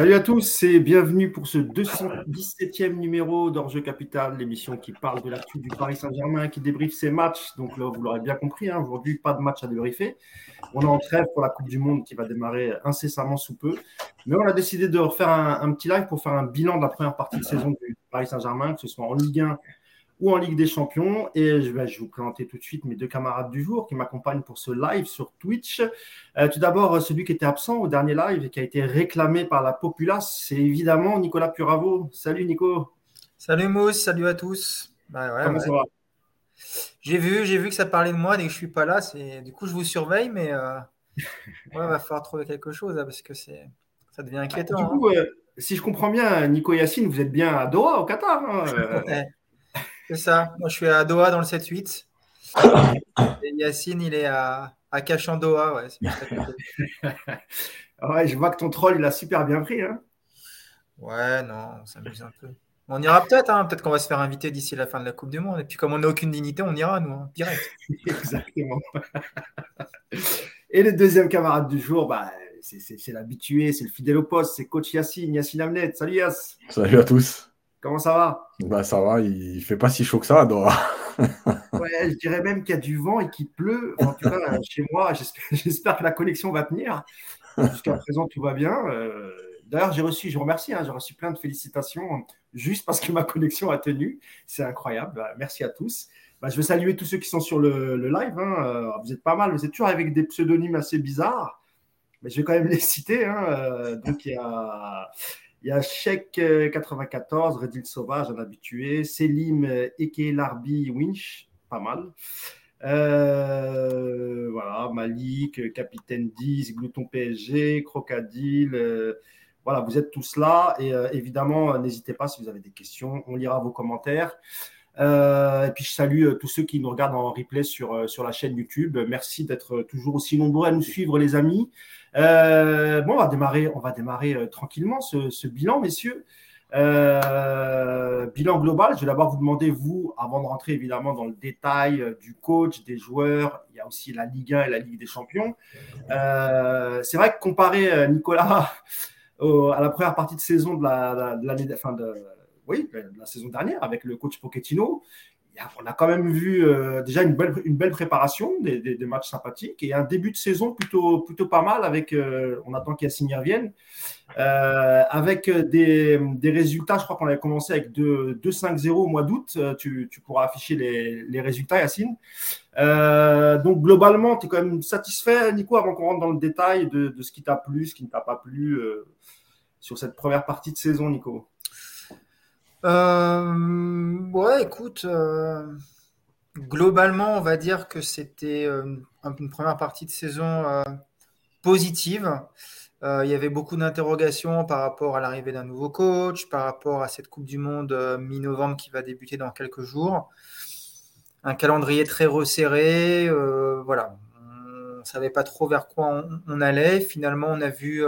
Salut à tous et bienvenue pour ce 217e numéro d'Orge Capital, l'émission qui parle de l'actu du Paris Saint-Germain, qui débriefe ses matchs. Donc là, vous l'aurez bien compris, hein, aujourd'hui, pas de match à débriefer. On est en trêve pour la Coupe du Monde qui va démarrer incessamment sous peu. Mais on a décidé de refaire un, un petit live pour faire un bilan de la première partie de saison du Paris Saint-Germain, que ce soit en Ligue 1 ou en Ligue des Champions. Et je vais, je vous présenter tout de suite mes deux camarades du jour qui m'accompagnent pour ce live sur Twitch. Euh, tout d'abord, celui qui était absent au dernier live et qui a été réclamé par la populace, c'est évidemment Nicolas Puravo. Salut Nico. Salut Mousse, salut à tous. Bah Comment ça va? J'ai vu, j'ai vu que ça parlait de moi dès que je suis pas là. C'est du coup je vous surveille, mais euh... ouais, va falloir trouver quelque chose là, parce que c'est ça devient inquiétant. du coup, hein. euh, si je comprends bien, Nico Yacine, vous êtes bien à Doha au Qatar. Hein, euh. C'est ça. Moi, je suis à Doha dans le 7-8. Et Yacine, il est à, à Cachandoa. Ouais, ouais, je vois que ton troll, il a super bien pris. Hein. Ouais, non, on s'amuse un peu. On ira peut-être, hein. peut-être qu'on va se faire inviter d'ici la fin de la Coupe du Monde. Et puis, comme on n'a aucune dignité, on ira, nous, hein, direct. Exactement. Et le deuxième camarade du jour, bah, c'est l'habitué, c'est le fidèle au poste, c'est coach Yacine, Yacine Amnet. Salut Yass. Salut à tous. Comment ça va? Bah, Ça va, il fait pas si chaud que ça, Doha. ouais, je dirais même qu'il y a du vent et qu'il pleut. En tout cas, chez moi, j'espère que la connexion va tenir. Jusqu'à présent, tout va bien. Euh, d'ailleurs, j'ai reçu, je vous remercie, hein, j'ai reçu plein de félicitations juste parce que ma connexion a tenu. C'est incroyable. Bah, merci à tous. Bah, je veux saluer tous ceux qui sont sur le, live. Hein. Euh, vous êtes pas mal, vous êtes toujours avec des pseudonymes assez bizarres. Mais je vais quand même les citer. Hein. Euh, donc, il y a. Il y a Sheik 94, Redil Sauvage, un habitué. Selim Eke Larbi Winch, pas mal. Euh, voilà, Malik, Capitaine 10, Glouton PSG, Crocodile. Euh, voilà, vous êtes tous là. Et euh, évidemment, n'hésitez pas si vous avez des questions. On lira vos commentaires. et puis je salue tous ceux qui nous regardent en replay sur, sur la chaîne YouTube. Merci d'être toujours aussi nombreux à nous suivre, les amis. Euh, bon, on va démarrer, on va démarrer euh, tranquillement ce, bilan, messieurs. Euh, bilan global, je vais d'abord vous demander, vous, avant de rentrer évidemment dans le détail du coach, des joueurs, il y a aussi la Ligue 1 et la Ligue des Champions. c'est vrai que comparer Nicolas à la première partie de saison de la, de, de, oui, de la saison dernière avec le coach Pochettino, on a quand même vu euh, déjà une belle, préparation, des, matchs sympathiques et un début de saison plutôt, plutôt pas mal avec, euh, on attend qu'Yassine revienne, euh, avec des, résultats, je crois qu'on avait commencé avec 2-5-0 au mois d'août, tu, pourras afficher les, résultats Yacine. donc globalement, tu es quand même satisfait Nico avant qu'on rentre dans le détail de, de ce qui t'a plu, ce qui ne t'a pas plu sur cette première partie de saison Nico? Euh, ouais, écoute, euh, globalement, on va dire que c'était euh, une première partie de saison positive. il y avait beaucoup d'interrogations par rapport à l'arrivée d'un nouveau coach, par rapport à cette Coupe du Monde mi-novembre qui va débuter dans quelques jours. Un calendrier très resserré, voilà. On ne savait pas trop vers quoi on, on allait. Finalement, on a vu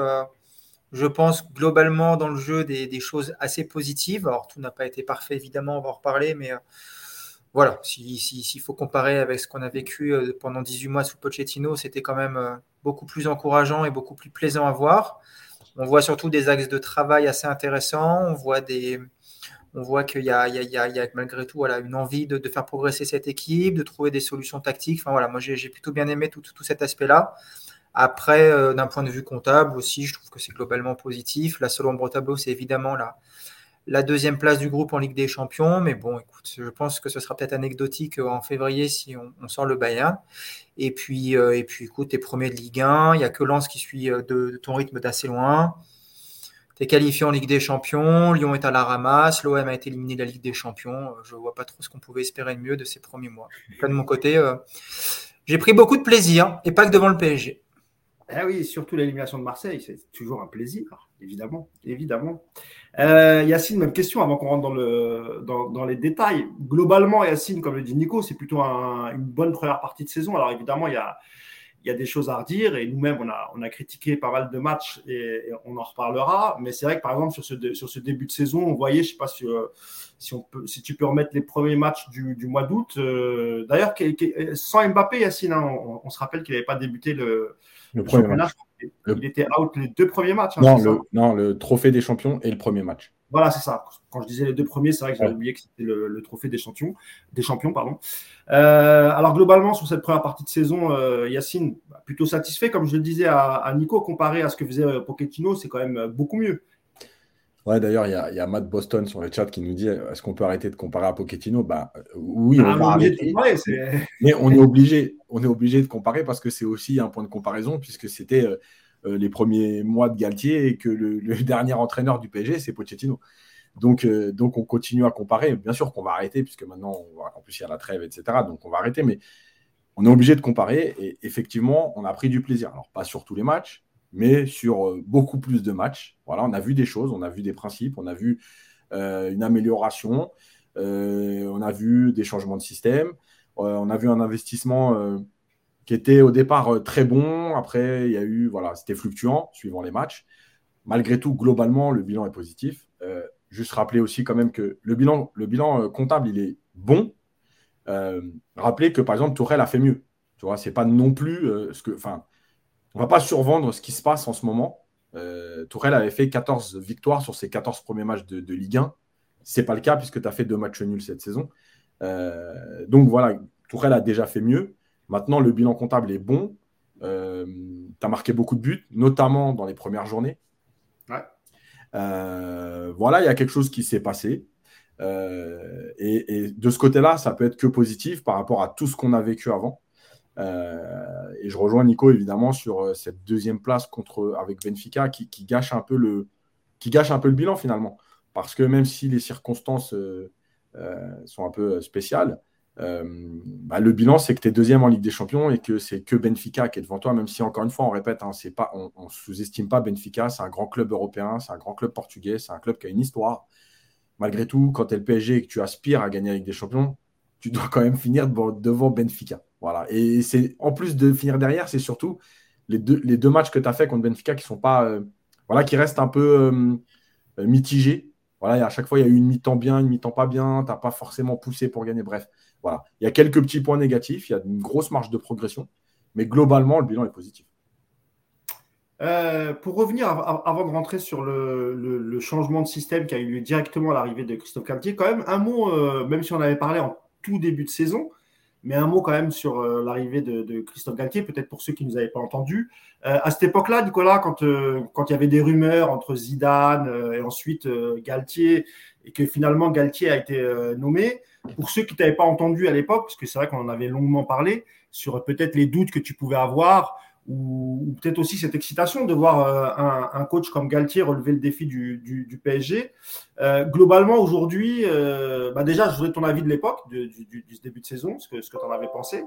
je pense globalement dans le jeu des, choses assez positives. Alors tout n'a pas été parfait évidemment, on va en reparler, mais euh, voilà, s'il faut comparer avec ce qu'on a vécu euh, pendant 18 mois sous Pochettino, c'était quand même euh, beaucoup plus encourageant et beaucoup plus plaisant à voir. On voit surtout des axes de travail assez intéressants, on voit qu'il y, a, malgré tout une envie de, faire progresser cette équipe, de trouver des solutions tactiques. Enfin, voilà, moi, j'ai plutôt bien aimé tout cet aspect-là. Après, euh, d'un point de vue comptable aussi, je trouve que c'est globalement positif. La seule ombre au tableau, c'est évidemment la, la deuxième place du groupe en Ligue des Champions. Mais bon, écoute, je pense que ce sera peut-être anecdotique en février si on, sort le Bayern. Et puis, euh, et puis écoute, t'es premier de Ligue 1. Il n'y a que Lens qui suit euh, de, ton rythme d'assez loin. Tu es qualifié en Ligue des Champions. Lyon est à la ramasse. L'OM a été éliminé de la Ligue des Champions. Je ne vois pas trop ce qu'on pouvait espérer de mieux de ces premiers mois. de mon côté, j'ai pris beaucoup de plaisir et pas que devant le PSG. Ah oui, surtout l'élimination de Marseille, c'est toujours un plaisir, évidemment. évidemment. Euh, Yacine, même question avant qu'on rentre dans, le, dans, les détails. Globalement, Yacine, comme le dit Nico, c'est plutôt une bonne première partie de saison. Alors évidemment, il y a, y a des choses à redire et nous-mêmes, on a, on a critiqué pas mal de matchs et, on en reparlera. Mais c'est vrai que par exemple, sur ce, sur ce début de saison, on voyait, je ne sais pas si, euh, si, on peut, si tu peux remettre les premiers matchs du, du mois d'août. Euh, d'ailleurs, sans Mbappé, Yacine, hein, on, se rappelle qu'il n'avait pas débuté le, le premier match. il était out les deux premiers matchs. Hein, non, le, non, le trophée des champions et le premier match. Voilà, c'est ça. Quand je disais les deux premiers, c'est vrai que j'avais oublié que c'était le, trophée des champions. Des champions pardon. Euh, alors, globalement, sur cette première partie de saison, euh, Yacine, bah, plutôt satisfait. Comme je le disais à, Nico, comparé à ce que faisait Pochettino, c'est quand même beaucoup mieux. Ouais, d'ailleurs, il y, a Matt Boston sur le chat qui nous dit est-ce qu'on peut arrêter de comparer à Pochettino? Bah, Oui, on ah, va arrêter. mais on est, obligé, on est obligé de comparer parce que c'est aussi un point de comparaison, puisque c'était euh, les premiers mois de Galtier et que le, dernier entraîneur du PSG, c'est Pochettino. Donc, euh, donc, on continue à comparer. Bien sûr qu'on va arrêter, puisque maintenant, en plus, il y a la trêve, etc. Donc, on va arrêter, mais on est obligé de comparer. Et effectivement, on a pris du plaisir. Alors, pas sur tous les matchs, mais sur euh, beaucoup plus de matchs. Voilà, on a vu des choses, on a vu des principes, on a vu une amélioration, on a vu des changements de système, on a vu un investissement qui était au départ euh, très bon. Après, il y a eu, voilà, c'était fluctuant suivant les matchs. Malgré tout, globalement, le bilan est positif. Euh, juste rappeler aussi quand même que le bilan, le bilan euh, comptable, il est bon. Euh, rappelez que par exemple, Tourelle a fait mieux. Tu vois, c'est pas non plus ce que, enfin, on va pas survendre ce qui se passe en ce moment. Tourelle avait fait 14 victoires sur ses 14 premiers matchs de, de Ligue 1. C'est pas le cas puisque tu as fait deux matchs nuls cette saison. donc voilà, Tourelle a déjà fait mieux. Maintenant, le bilan comptable est bon. Euh, tu as marqué beaucoup de buts, notamment dans les premières journées. Euh, voilà, il y a quelque chose qui s'est passé. Euh, et, de ce côté-là, ça peut être que positif par rapport à tout ce qu'on a vécu avant. Et je rejoins Nico évidemment sur cette deuxième place contre, avec Benfica qui, gâche un peu le, qui gâche un peu le bilan finalement. Parce que même si les circonstances sont un peu spéciales, euh, bah, le bilan, c'est que tu es deuxième en Ligue des Champions et que c'est que Benfica qui est devant toi, même si, encore une fois, on répète, hein, pas, on sous-estime pas Benfica, c'est un grand club européen, c'est un grand club portugais, c'est un club qui a une histoire. Malgré tout, quand tu es le PSG et que tu aspires à gagner la Ligue des Champions, tu dois quand même finir devant, Benfica. Voilà. Et c'est en plus de finir derrière, c'est surtout les deux, les deux matchs que tu as fait contre Benfica qui sont pas. Euh, voilà, qui restent un peu euh, mitigés. Voilà, à chaque fois, il y a eu une mi-temps bien, une mi-temps pas bien, tu n'as pas forcément poussé pour gagner. Bref. Voilà. Il y a quelques petits points négatifs, il y a une grosse marge de progression, mais globalement, le bilan est positif. Euh, pour revenir, avant de rentrer sur le, changement de système qui a eu lieu directement à l'arrivée de Christophe Cartier, quand même un mot, même si on avait parlé en tout début de saison, mais un mot quand même sur euh, l'arrivée de, Christophe Galtier, peut-être pour ceux qui ne nous avaient pas entendus. à cette époque-là, Nicolas, quand, quand il y avait des rumeurs entre Zidane et ensuite Galtier, et que finalement Galtier a été nommé, pour ceux qui t'avaient pas entendu à l'époque, parce que c'est vrai qu'on en avait longuement parlé, sur peut-être les doutes que tu pouvais avoir, ou, peut-être aussi cette excitation de voir euh, un, coach comme Galtier relever le défi du, PSG. Euh, globalement, aujourd'hui, euh, bah déjà, je voudrais ton avis de l'époque, du, début de saison, ce que, ce tu en avais pensé.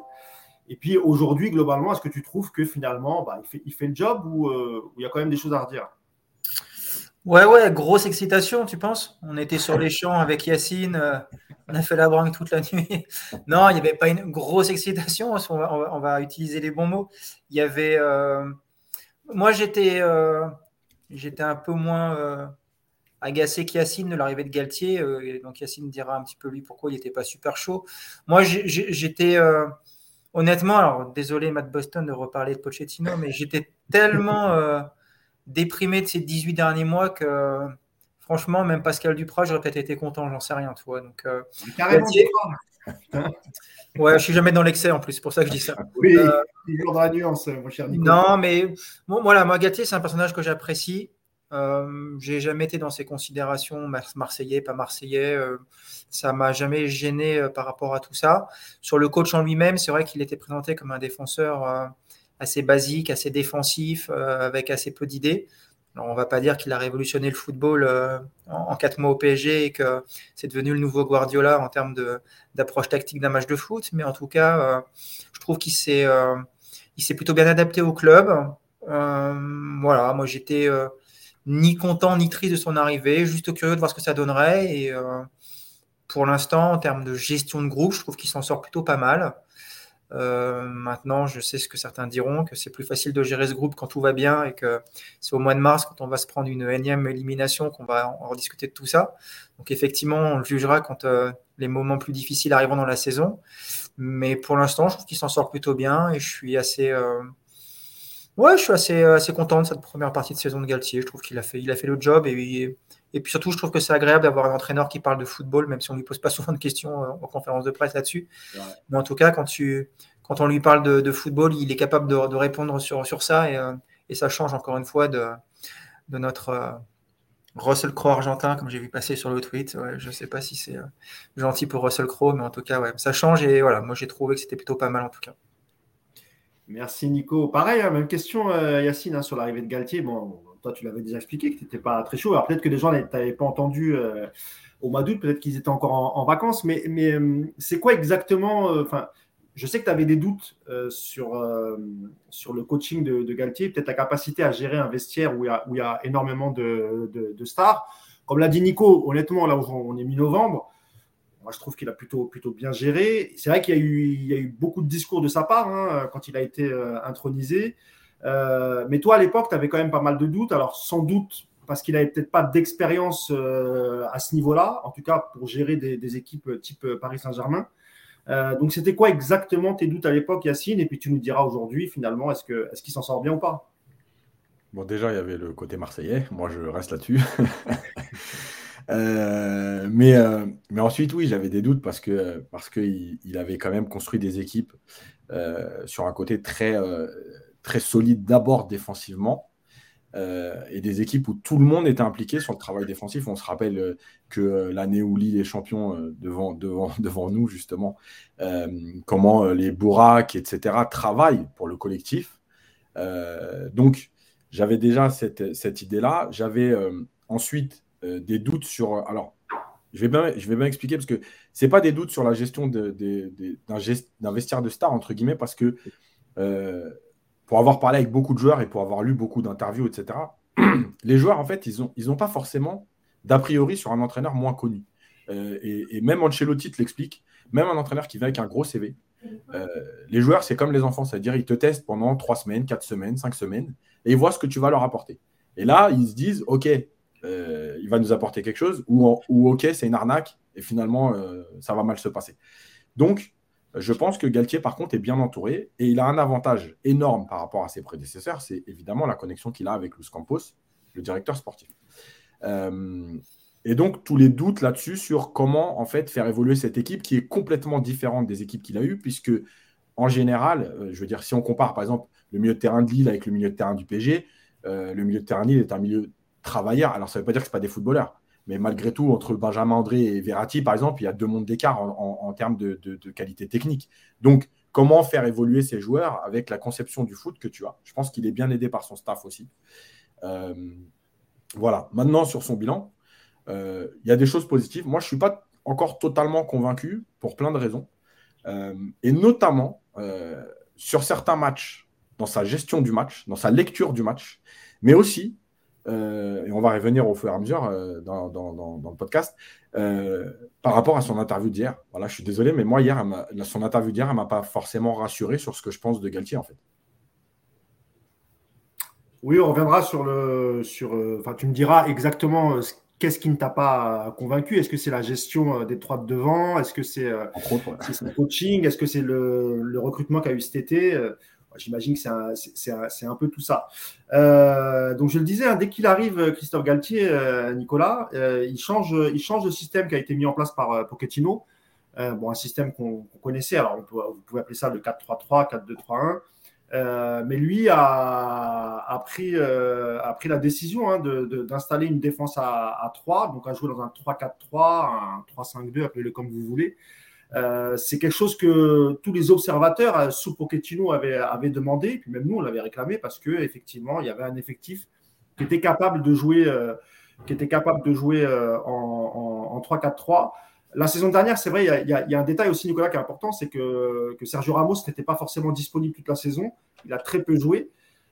Et puis aujourd'hui, globalement, est-ce que tu trouves que finalement, bah, il, fait, il, fait, le job ou il y a quand même des choses à redire? Ouais, ouais, grosse excitation, tu penses? On était sur les champs avec Yacine, on a fait la brinque toute la nuit. non, il n'y avait pas une grosse excitation, on va, utiliser les bons mots. Il y avait. Euh, moi, j'étais euh, j'étais un peu moins agacé qu'Yacine de l'arrivée de Galtier. donc, Yacine dira un petit peu lui pourquoi il n'était pas super chaud. Moi, j'étais. honnêtement, alors désolé, Matt Boston, de reparler de Pochettino, mais j'étais tellement déprimé de ces 18 derniers mois que franchement, même Pascal Duprat, j'aurais peut-être été content, j'en sais rien, tu vois. Donc, euh, Carrément, Ouais, je suis jamais dans l'excès en plus, c'est pour ça que je dis ça. Oui, euh, toujours dans la nuance, mon cher Nicolas. Non, mais bon, voilà, moi, Gatier, c'est un personnage que j'apprécie. Euh, j'ai jamais été dans ces considérations marseillais, pas marseillais. Euh, ça m'a jamais gêné par rapport à tout ça. Sur le coach en lui-même, c'est vrai qu'il était présenté comme un défenseur assez basique, assez défensif, euh, avec assez peu d'idées. On ne va pas dire qu'il a révolutionné le football euh, en, quatre mois au PSG et que c'est devenu le nouveau Guardiola en termes d'approche tactique d'un match de foot, mais en tout cas, euh, je trouve qu'il s'est plutôt bien adapté au club. voilà, moi j'étais ni content ni triste de son arrivée, juste curieux de voir ce que ça donnerait. Et pour l'instant, en termes de gestion de groupe, je trouve qu'il s'en sort plutôt pas mal. Euh, maintenant, je sais ce que certains diront, que c'est plus facile de gérer ce groupe quand tout va bien et que c'est au mois de mars, quand on va se prendre une énième élimination, qu'on va rediscuter de tout ça. Donc effectivement, on le jugera quand euh, les moments plus difficiles arriveront dans la saison. Mais pour l'instant, je trouve qu'il s'en sort plutôt bien et je suis assez, euh, Ouais, je suis assez, assez content de cette première partie de saison de Galtier. Je trouve qu'il a fait, il a fait le job et, et puis surtout, je trouve que c'est agréable d'avoir un entraîneur qui parle de football, même si on ne lui pose pas souvent de questions euh, en conférence de presse là-dessus. Mais en tout cas, quand, tu, quand on lui parle de, football, il est capable de, répondre sur, sur ça et, euh, et, ça change encore une fois de, de notre euh, Russell Crowe argentin, comme j'ai vu passer sur le tweet. je ne sais pas si c'est gentil pour Russell Crowe, mais en tout cas, ouais, ça change et voilà, moi j'ai trouvé que c'était plutôt pas mal en tout cas. Merci Nico. Pareil, hein, même question Yacine hein, sur l'arrivée de Galtier. Bon, toi, tu l'avais déjà expliqué que tu n'étais pas très chaud. Alors peut-être que les gens n'avaient pas entendu au mois d'août, peut-être qu'ils étaient encore en, vacances, mais, mais c'est quoi exactement Enfin, je sais que tu avais des doutes euh, sur, euh, sur le coaching de, Galtier, peut-être la capacité à gérer un vestiaire où il y a, y a énormément de, de, stars. Comme l'a dit Nico, honnêtement, là où on est mi-novembre, moi je trouve qu'il a plutôt, plutôt bien géré. C'est vrai qu'il y, y a eu beaucoup de discours de sa part hein, quand il a été euh, intronisé. Mais toi, à l'époque, tu avais quand même pas mal de doutes. Alors, sans doute parce qu'il n'avait peut-être pas d'expérience à ce niveau-là, en tout cas pour gérer des, équipes type Paris Saint-Germain. Euh, donc, c'était quoi exactement tes doutes à l'époque, Yacine? Et puis, tu nous diras aujourd'hui, finalement, est-ce qu'il est qu'il s'en sort bien ou pas? Bon, déjà, il y avait le côté marseillais. Moi, je reste là-dessus. Euh, mais, euh, mais ensuite, oui, j'avais des doutes parce que parce qu'il il avait quand même construit des équipes sur un côté très, très solide d'abord défensivement euh, et des équipes où tout le monde était impliqué sur le travail défensif. On se rappelle euh, que euh, l'année où Lille est champion devant, devant, devant nous, justement, comment les Bourracs, etc., travaillent pour le collectif. donc, j'avais déjà cette, cette idée-là. J'avais ensuite des doutes sur. Alors, je vais bien, je vais bien expliquer parce que ce pas des doutes sur la gestion d'un vestiaire de star, entre guillemets, parce que pour avoir parlé avec beaucoup de joueurs et pour avoir lu beaucoup d'interviews, etc., les joueurs, en fait, ils n'ont ont pas forcément d'a priori sur un entraîneur moins connu. Euh, et, même Ancelotti te l'explique, même un entraîneur qui vient avec un gros CV. Euh, les joueurs, c'est comme les enfants, c'est-à-dire ils te testent pendant trois semaines, quatre semaines, cinq semaines, et ils voient ce que tu vas leur apporter. Et là, ils se disent, OK, euh, il va nous apporter quelque chose, ou, ou OK, c'est une arnaque, et finalement, ça va mal se passer. Donc, je pense que Galtier, par contre, est bien entouré et il a un avantage énorme par rapport à ses prédécesseurs, c'est évidemment la connexion qu'il a avec Luis Campos, le directeur sportif. Euh, et donc, tous les doutes là-dessus sur comment, en fait, faire évoluer cette équipe qui est complètement différente des équipes qu'il a eues, puisque, en général, euh, si on compare, par exemple, le milieu de terrain de Lille avec le milieu de terrain du PG, euh, le milieu de terrain de Lille est un milieu travailleur. Alors, ça ne veut pas dire que ce pas des footballeurs. Mais malgré tout, entre Benjamin André et Verratti, par exemple, il y a deux mondes d'écart en, termes de, qualité technique. Donc, comment faire évoluer ces joueurs avec la conception du foot que tu as? Je pense qu'il est bien aidé par son staff aussi. Euh, voilà. Maintenant, sur son bilan, euh, il y a des choses positives. Moi, je ne suis pas encore totalement convaincu pour plein de raisons. Euh, et notamment sur certains matchs, dans sa gestion du match, dans sa lecture du match, mais aussi euh, et on va revenir au fur et à mesure euh, dans, le podcast, euh, par rapport à son interview d'hier. Voilà, je suis désolé, mais moi, hier, son interview d'hier, elle ne m'a pas forcément rassuré sur ce que je pense de Galtier, en fait. Oui, on reviendra sur le. Sur, enfin, tu me diras exactement qu'est-ce qui ne t'a pas convaincu Est-ce que c'est la gestion des trois de devant? Est-ce que c'est le coaching? Est-ce que c'est le, le, recrutement qu'a eu cet été? J'imagine que c'est un, peu tout ça. Euh, donc, je le disais, hein, dès qu'il arrive, Christophe Galtier, euh, Nicolas, euh, il, change, il change le système qui a été mis en place par Pochettino. bon, un système qu'on connaissait, alors vous pouvez appeler ça le 4-3-3, 4-2-3-1. mais lui a, pris, a pris la décision hein, d'installer une défense à, à, 3, donc à jouer dans un 3-4-3, un 3-5-2, appelez-le comme vous voulez. Euh, c'est quelque chose que tous les observateurs euh, sous Pochettino avaient, demandé, puis même nous on l'avait réclamé parce que effectivement il y avait un effectif qui était capable de jouer, euh, qui était capable de jouer en, 3-4-3. La saison dernière, c'est vrai, il y, a, un détail aussi, Nicolas, qui est important, c'est que, Sergio Ramos n'était pas forcément disponible toute la saison. Il a très peu joué.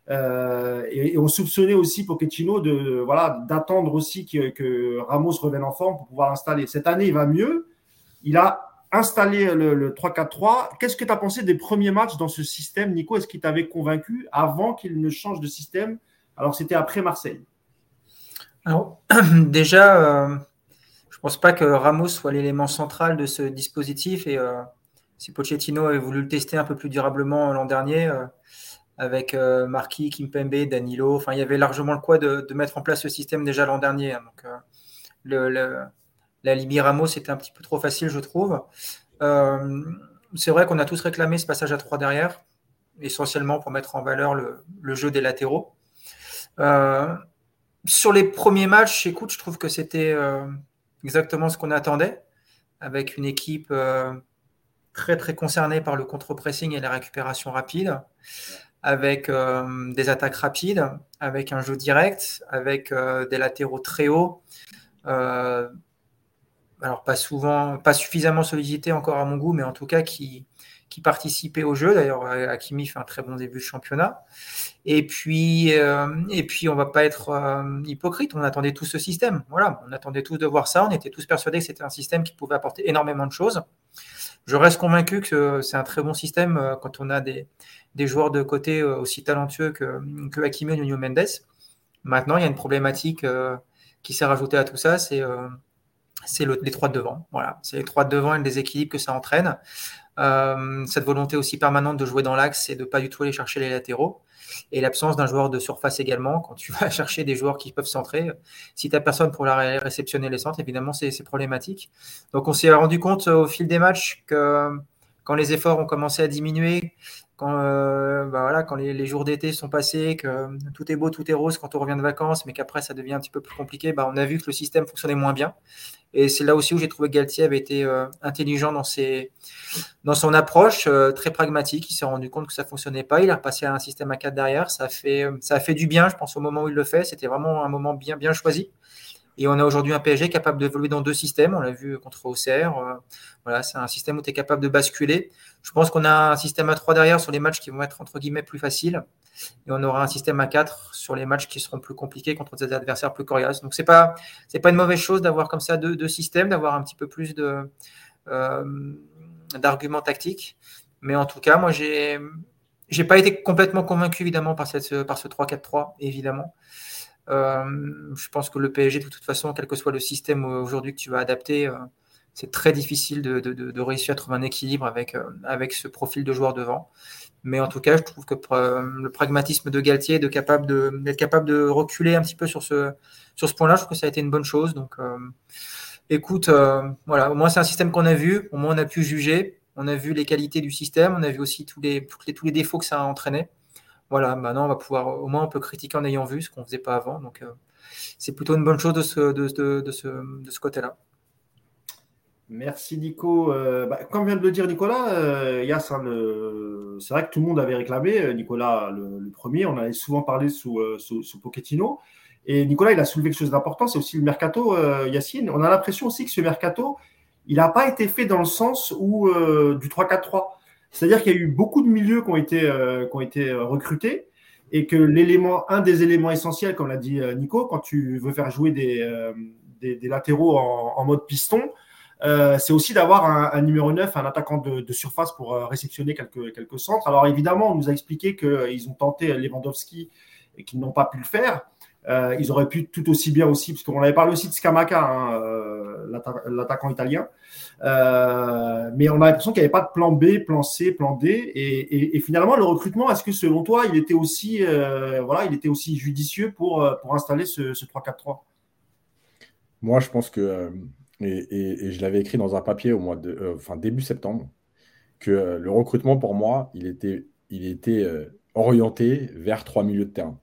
et, on soupçonnait aussi Pochettino de voilà d'attendre aussi que, que Ramos revienne en forme pour pouvoir l'installer. Cette année, il va mieux. Il a installer le, 3-4-3. Qu'est-ce que tu as pensé des premiers matchs dans ce système, Nico? Est-ce qu'il t'avait convaincu avant qu'il ne change de système Alors, c'était après Marseille? Alors, déjà, euh, je ne pense pas que Ramos soit l'élément central de ce dispositif. Et euh, si Pochettino avait voulu le tester un peu plus durablement l'an dernier, euh, avec Marquis, Kimpembe, Danilo. Enfin, il y avait largement le quoi de, mettre en place ce système déjà l'an dernier. Hein. Donc, euh, le, la Libye Ramos, c'était un petit peu trop facile, je trouve. Euh, c'est vrai qu'on a tous réclamé ce passage à 3 derrière, essentiellement pour mettre en valeur le, jeu des latéraux. sur les premiers matchs, écoute, je trouve que c'était exactement ce qu'on attendait, avec une équipe très très concernée par le contre-pressing et la récupération rapide avec euh, des attaques rapides, avec un jeu direct, avec euh, des latéraux très hauts. Euh, alors pas souvent, pas suffisamment sollicités encore à mon goût, mais en tout cas qui, qui participaient au jeu. D'ailleurs, Hakimi fait un très bon début de championnat. Et puis, et puis on va pas être hypocrite. On attendait tout ce système. Voilà, on attendait tous de voir ça. On était tous persuadés que c'était un système qui pouvait apporter énormément de choses. Je reste convaincu que c'est un très bon système quand on a des, des joueurs de côté euh, aussi talentueux que, que Hakimi et Nuno Mendes. Maintenant, il y a une problématique euh, qui s'est rajoutée à tout ça, c'est euh, c'est les trois de devant. Voilà, c'est les trois de devant et le déséquilibre que ça entraîne. cette volonté aussi permanente de jouer dans l'axe et de pas du tout aller chercher les latéraux. Et l'absence d'un joueur de surface également. Quand tu vas chercher des joueurs qui peuvent centrer, si tu n'as personne pour la réceptionner les centres, évidemment, c'est problématique. Donc, on s'est rendu compte au fil des matchs que quand les efforts ont commencé à diminuer, quand, euh, bah voilà, quand les, jours d'été sont passés, que tout est beau, tout est rose quand on revient de vacances, mais qu'après ça devient un petit peu plus compliqué, bah on a vu que le système fonctionnait moins bien. Et c'est là aussi où j'ai trouvé que Galtier avait été euh, intelligent dans, ses, dans son approche, euh, très pragmatique. Il s'est rendu compte que ça ne fonctionnait pas. Il a repassé à un système à 4 derrière. Ça a, fait, ça a fait du bien, je pense, au moment où il le fait. C'était vraiment un moment bien, bien choisi. Et on a aujourd'hui un PSG capable d'évoluer dans deux systèmes. On l'a vu contre Auxerre. Euh, voilà, c'est un système où tu es capable de basculer. Je pense qu'on a un système à 3 derrière sur les matchs qui vont être entre guillemets plus faciles. Et on aura un système à 4 sur les matchs qui seront plus compliqués contre des adversaires plus coriaces. Donc c'est pas c'est pas une mauvaise chose d'avoir comme ça deux, systèmes, d'avoir un petit peu plus de euh, d'arguments tactiques. Mais en tout cas, moi j'ai j'ai pas été complètement convaincu évidemment par cette par ce 3-4-3 évidemment. Euh, je pense que le PSG, de toute façon, quel que soit le système aujourd'hui que tu vas adapter, euh, c'est très difficile de, réussir à trouver un équilibre avec, euh, avec ce profil de joueur devant. Mais en tout cas, je trouve que le pragmatisme de Galtier d'être capable de, capable de reculer un petit peu sur ce, sur ce point-là, je trouve que ça a été une bonne chose. Donc, écoute, voilà, au moins c'est un système qu'on a vu, au moins on a pu juger, on a vu les qualités du système, on a vu aussi tous les, les, tous les défauts que ça a entraîné voilà, maintenant on va pouvoir, au moins on peut critiquer en ayant vu ce qu'on ne faisait pas avant. Donc euh, c'est plutôt une bonne chose de ce, côté-là. Merci Nico. Euh, bah, comme vient de le dire Nicolas, euh, Yass, hein, c'est vrai que tout le monde avait réclamé, Nicolas le, premier, on avait souvent parlé sous, sous. Et Nicolas, il a soulevé quelque chose d'important, c'est aussi le mercato, Yacine. On a l'impression aussi que ce mercato, il n'a pas été fait dans le sens où, du 3-4-3. C'est-à-dire qu'il y a eu beaucoup de milieux qui ont été, euh, euh, recrutés et que l'élément, un des éléments essentiels, comme l'a dit euh, Nico, quand tu veux faire jouer des, des, latéraux en, mode piston, c'est aussi d'avoir un, numéro 9, un attaquant de, surface pour réceptionner quelques, quelques centres. Alors évidemment, on nous a expliqué qu'ils ont tenté Lewandowski et qu'ils n'ont pas pu le faire. Euh, ils auraient pu tout aussi bien aussi, parce qu'on avait parlé aussi de Scamaca, hein, euh, l'attaquant italien. Euh, mais on a l'impression qu'il n'y avait pas de plan B, plan C, plan D. Et, finalement, le recrutement, est-ce que selon toi, il était aussi, voilà, il était aussi judicieux pour, pour installer ce, ce 3-4-3 Moi, je pense que, et, je l'avais écrit dans un papier au mois de, enfin, début septembre, que le recrutement, pour moi, il était, il était orienté vers trois milieux de terrain.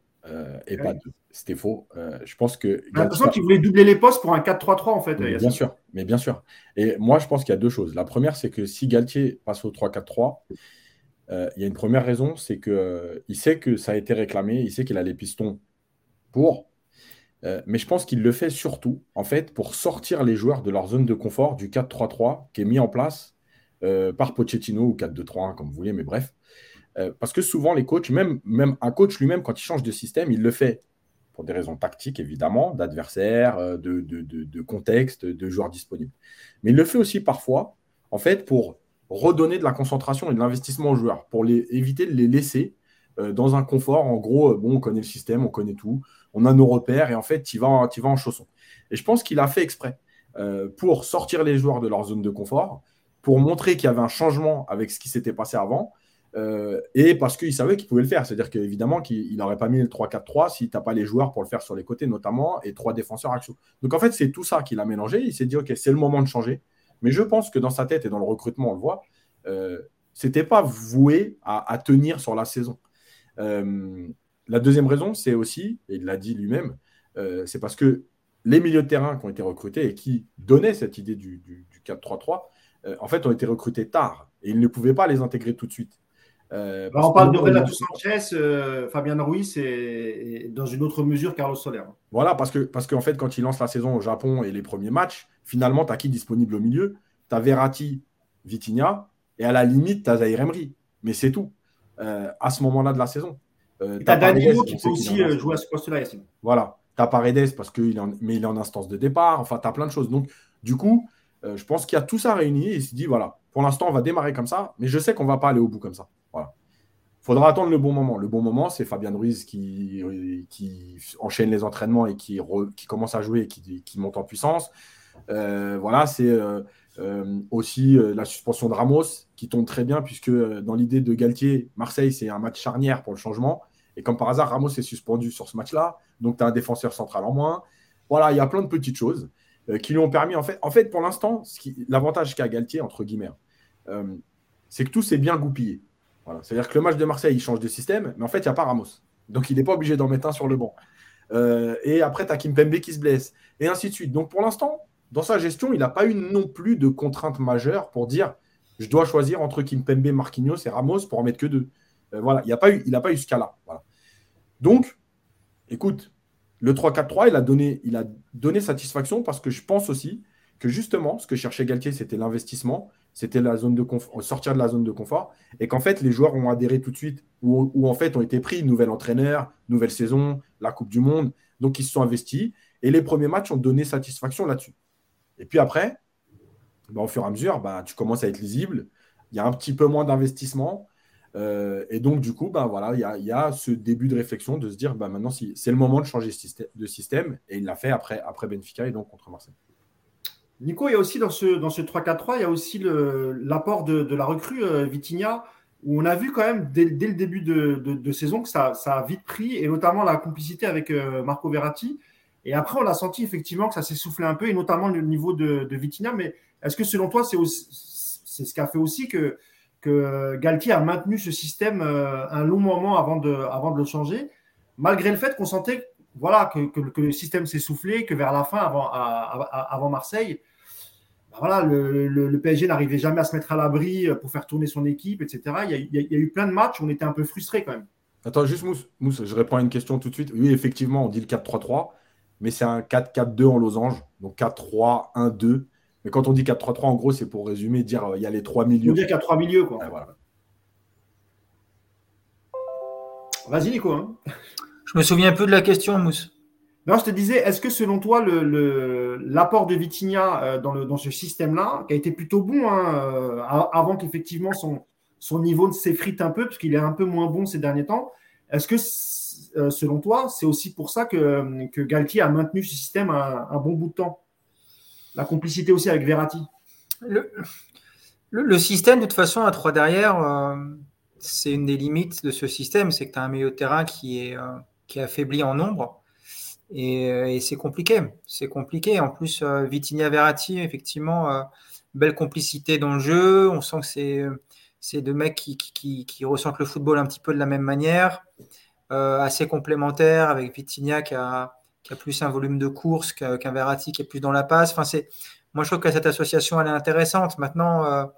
et pas deux. C'était faux. Euh, je pense que. J'ai l'impression qu'il voulait doubler les postes pour un 4-3-3 en fait. bien sûr, mais bien sûr. Et moi, je pense qu'il y a deux choses. La première, c'est que si Galtier passe au 3-4-3, euh, il y a une première raison, c'est qu'il euh, sait que ça a été réclamé, il sait qu'il a les pistons pour. mais je pense qu'il le fait surtout, en fait, pour sortir les joueurs de leur zone de confort du 4-3-3 qui est mis en place par Pochettino ou 4-2-3-1, comme vous voulez, mais bref. parce que souvent, les coachs, même, même un coach lui-même, quand il change de système, il le fait des raisons tactiques évidemment, d'adversaire, euh, de, de, contexte, de joueurs disponibles. Mais il le fait aussi parfois, en fait, pour redonner de la concentration et de l'investissement aux joueurs, pour les, éviter de les laisser euh, dans un confort. En gros, euh, bon, on connaît le système, on connaît tout, on a nos repères et en fait, tu vas, vas en chaussons. Et je pense qu'il a fait exprès pour sortir les joueurs de leur zone de confort, pour montrer qu'il y avait un changement avec ce qui s'était passé avant Euh, et parce qu'il savait qu'il pouvait le faire. C'est-à-dire qu'évidemment, qu'il n'aurait pas mis le 3-4-3 si tu pas les joueurs pour le faire sur les côtés, notamment, et trois défenseurs axiaux. Donc en fait, c'est tout ça qu'il a mélangé. Il s'est dit, OK, c'est le moment de changer. Mais je pense que dans sa tête et dans le recrutement, on le voit, euh, c'était pas voué à, tenir sur la saison. Euh, la deuxième raison, c'est aussi, et il l'a dit lui-même, euh, c'est parce que les milieux de terrain qui ont été recrutés et qui donnaient cette idée du, du, 4-3-3, en fait, ont été recrutés tard et il ne pouvait pas les intégrer tout de suite. Euh, on parle de Renato Sanchez, euh, Fabien Ruiz et, dans une autre mesure Carlos Soler. Voilà, parce que parce qu'en fait, quand il lance la saison au Japon et les premiers matchs, finalement, tu as qui disponible au milieu? Tu as Verratti, Vitinha, et à la limite, tu as Zaire Emery. Mais c'est tout, euh, à ce moment-là de la saison. tu as Danilo qui peut aussi jouer à ce poste-là, Voilà, tu as Paredes, parce qu'il est, en, mais il est en instance de départ. Enfin, tu as plein de choses. Donc, du coup, je pense qu'il y a tout ça réuni et il se dit, voilà, pour l'instant, on va démarrer comme ça, mais je sais qu'on ne va pas aller au bout comme ça. Voilà. Faudra attendre le bon moment. Le bon moment, c'est Fabien Ruiz qui, qui, enchaîne les entraînements et qui, qui commence à jouer et qui, qui monte en puissance. Euh, voilà, c'est euh, euh, aussi la suspension de Ramos qui tombe très bien, puisque dans l'idée de Galtier, Marseille, c'est un match charnière pour le changement. Et comme par hasard, Ramos est suspendu sur ce match-là. Donc, tu as un défenseur central en moins. Voilà, il y a plein de petites choses qui lui ont permis, en fait, en fait pour l'instant, l'avantage qu'a Galtier, entre guillemets, c'est que tout s'est bien goupillé. C'est-à-dire que le match de Marseille, il change de système, mais en fait, il n'y a pas Ramos. Donc, il n'est pas obligé d'en mettre un sur le banc. Euh, et après, tu as Kimpembe qui se blesse, et ainsi de suite. Donc, pour l'instant, dans sa gestion, il n'a pas eu non plus de contraintes majeures pour dire je dois choisir entre Kimpembe, Marquinhos et Ramos pour en mettre que deux. Euh, voilà, il n'a pas, eu, pas eu ce cas-là. Donc, écoute, le 3-4-3, il, a donné, il a donné satisfaction parce que je pense aussi que justement, ce que cherchait Galtier, c'était l'investissement c'était la zone de sortir de la zone de confort, et qu'en fait, les joueurs ont adhéré tout de suite, ou, en fait ont été pris, nouvel entraîneur, nouvelle saison, la Coupe du Monde, donc ils se sont investis, et les premiers matchs ont donné satisfaction là-dessus. Et puis après, bah, au fur et à mesure, bah, tu commences à être lisible, il y a un petit peu moins d'investissement, euh, et donc du coup, bah, voilà, il y, a, ce début de réflexion de se dire, maintenant, c'est le moment de changer de système, et il l'a fait après Benfica et donc contre Marseille. Nico, il y a aussi dans ce, dans ce 3-4-3, il y a aussi l'apport de, la recrue euh, Vitinha, où on a vu quand même dès, le début de, saison que ça, a vite pris, et notamment la complicité avec euh, Marco Verratti. Et après, on a senti effectivement que ça s'est soufflé un peu, et notamment le niveau de, Vitinha. Mais est-ce que selon toi, c'est ce qui a fait aussi que, que Galtier a maintenu ce système euh, un long moment avant de, avant de le changer, malgré le fait qu'on sentait voilà, que, que, le système s'est soufflé, que vers la fin, avant, avant Marseille, voilà, le, PSG n'arrivait jamais à se mettre à l'abri euh, pour faire tourner son équipe, etc. Il y, a, eu plein de matchs où on était un peu frustrés quand même. Attends, juste Mousse, Mousse, je réponds à une question tout de suite. Oui, effectivement, on dit le 4-3-3, mais c'est un 4-4-2 en losange, donc 4-3-1-2. Mais quand on dit 4-3-3, en gros, c'est pour résumer, dire euh, il y a les trois milieux. On dire qu'il y a trois milieux, quoi. Vas-y, Nico. Hein. Je me souviens un peu de la question, Mousse. Non, je te disais, est-ce que selon toi, l'apport de Vitinha euh, dans, ce système-là, qui a été plutôt bon, hein, euh, avant qu'effectivement son, niveau s'effrite un peu, parce qu'il est un peu moins bon ces derniers temps, est-ce que euh, selon toi, c'est aussi pour ça que, que Galtier a maintenu ce système un, bon bout de temps? La complicité aussi avec Verratti. Le, système, de toute façon, à 3 derrière, c'est une des limites de ce système, c'est que tu as un milieu de terrain qui est affaibli en nombre euh, et, c'est compliqué. C'est compliqué. En plus, euh, Vitinha Verratti, effectivement, euh, belle complicité dans le jeu. On sent que c'est, c'est deux mecs qui, qui, ressentent le football un petit peu de la même manière. assez complémentaire avec Vitinha qui a, qui a, plus un volume de course qu'un, Verratti qui est plus dans la passe. Enfin, c'est, moi, je trouve que cette association, elle est intéressante. Maintenant,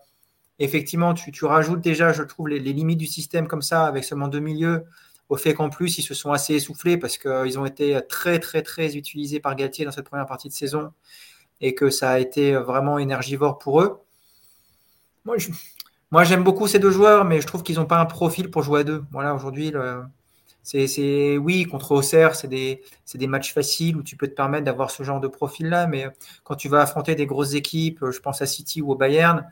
effectivement, tu, tu, rajoutes déjà, je trouve, les, limites du système comme ça, avec seulement deux milieux au fait qu'en plus, ils se sont assez essoufflés parce qu'ils ont été très, très, très utilisés par Galtier dans cette première partie de saison et que ça a été vraiment énergivore pour eux. Moi, j'aime beaucoup ces deux joueurs, mais je trouve qu'ils n'ont pas un profil pour jouer à deux. Voilà, aujourd'hui, c'est, oui, contre Auxerre, c'est des, des, matchs faciles où tu peux te permettre d'avoir ce genre de profil-là, mais quand tu vas affronter des grosses équipes, je pense à City ou au Bayern,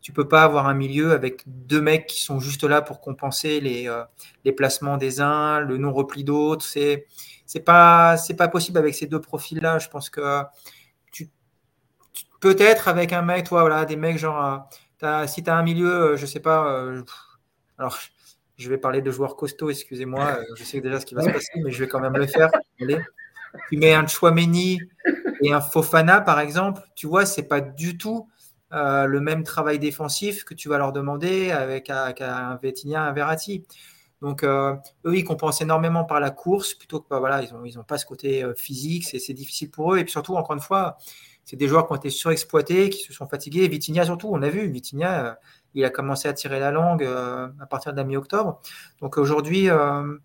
tu peux pas avoir un milieu avec deux mecs qui sont juste là pour compenser les, euh, les placements des uns, le non-repli d'autres. C'est c'est pas c'est pas possible avec ces deux profils-là. Je pense que tu, peut-être avec un mec, toi, voilà, des mecs genre, euh, as, si tu as un milieu, euh, je sais pas, Alors, je vais parler de joueurs costauds, excusez-moi. Euh, je sais déjà ce qui va se passer, mais je vais quand même le faire. Tu mets un Chouameni et un Fofana, par exemple, tu vois, c'est pas du tout euh, le même travail défensif que tu vas leur demander avec, un Vétinien, un Verratti. Donc, euh, eux, ils compensent énormément par la course plutôt que bah, voilà, ils n'ont ils pas ce côté physique, c'est difficile pour eux. Et puis surtout, encore une fois, c'est des joueurs qui ont été surexploités, qui se sont fatigués. Vitinha surtout, on a vu, Vitinha, il a commencé à tirer la langue euh, à partir de la mi-octobre. Donc aujourd'hui, euh,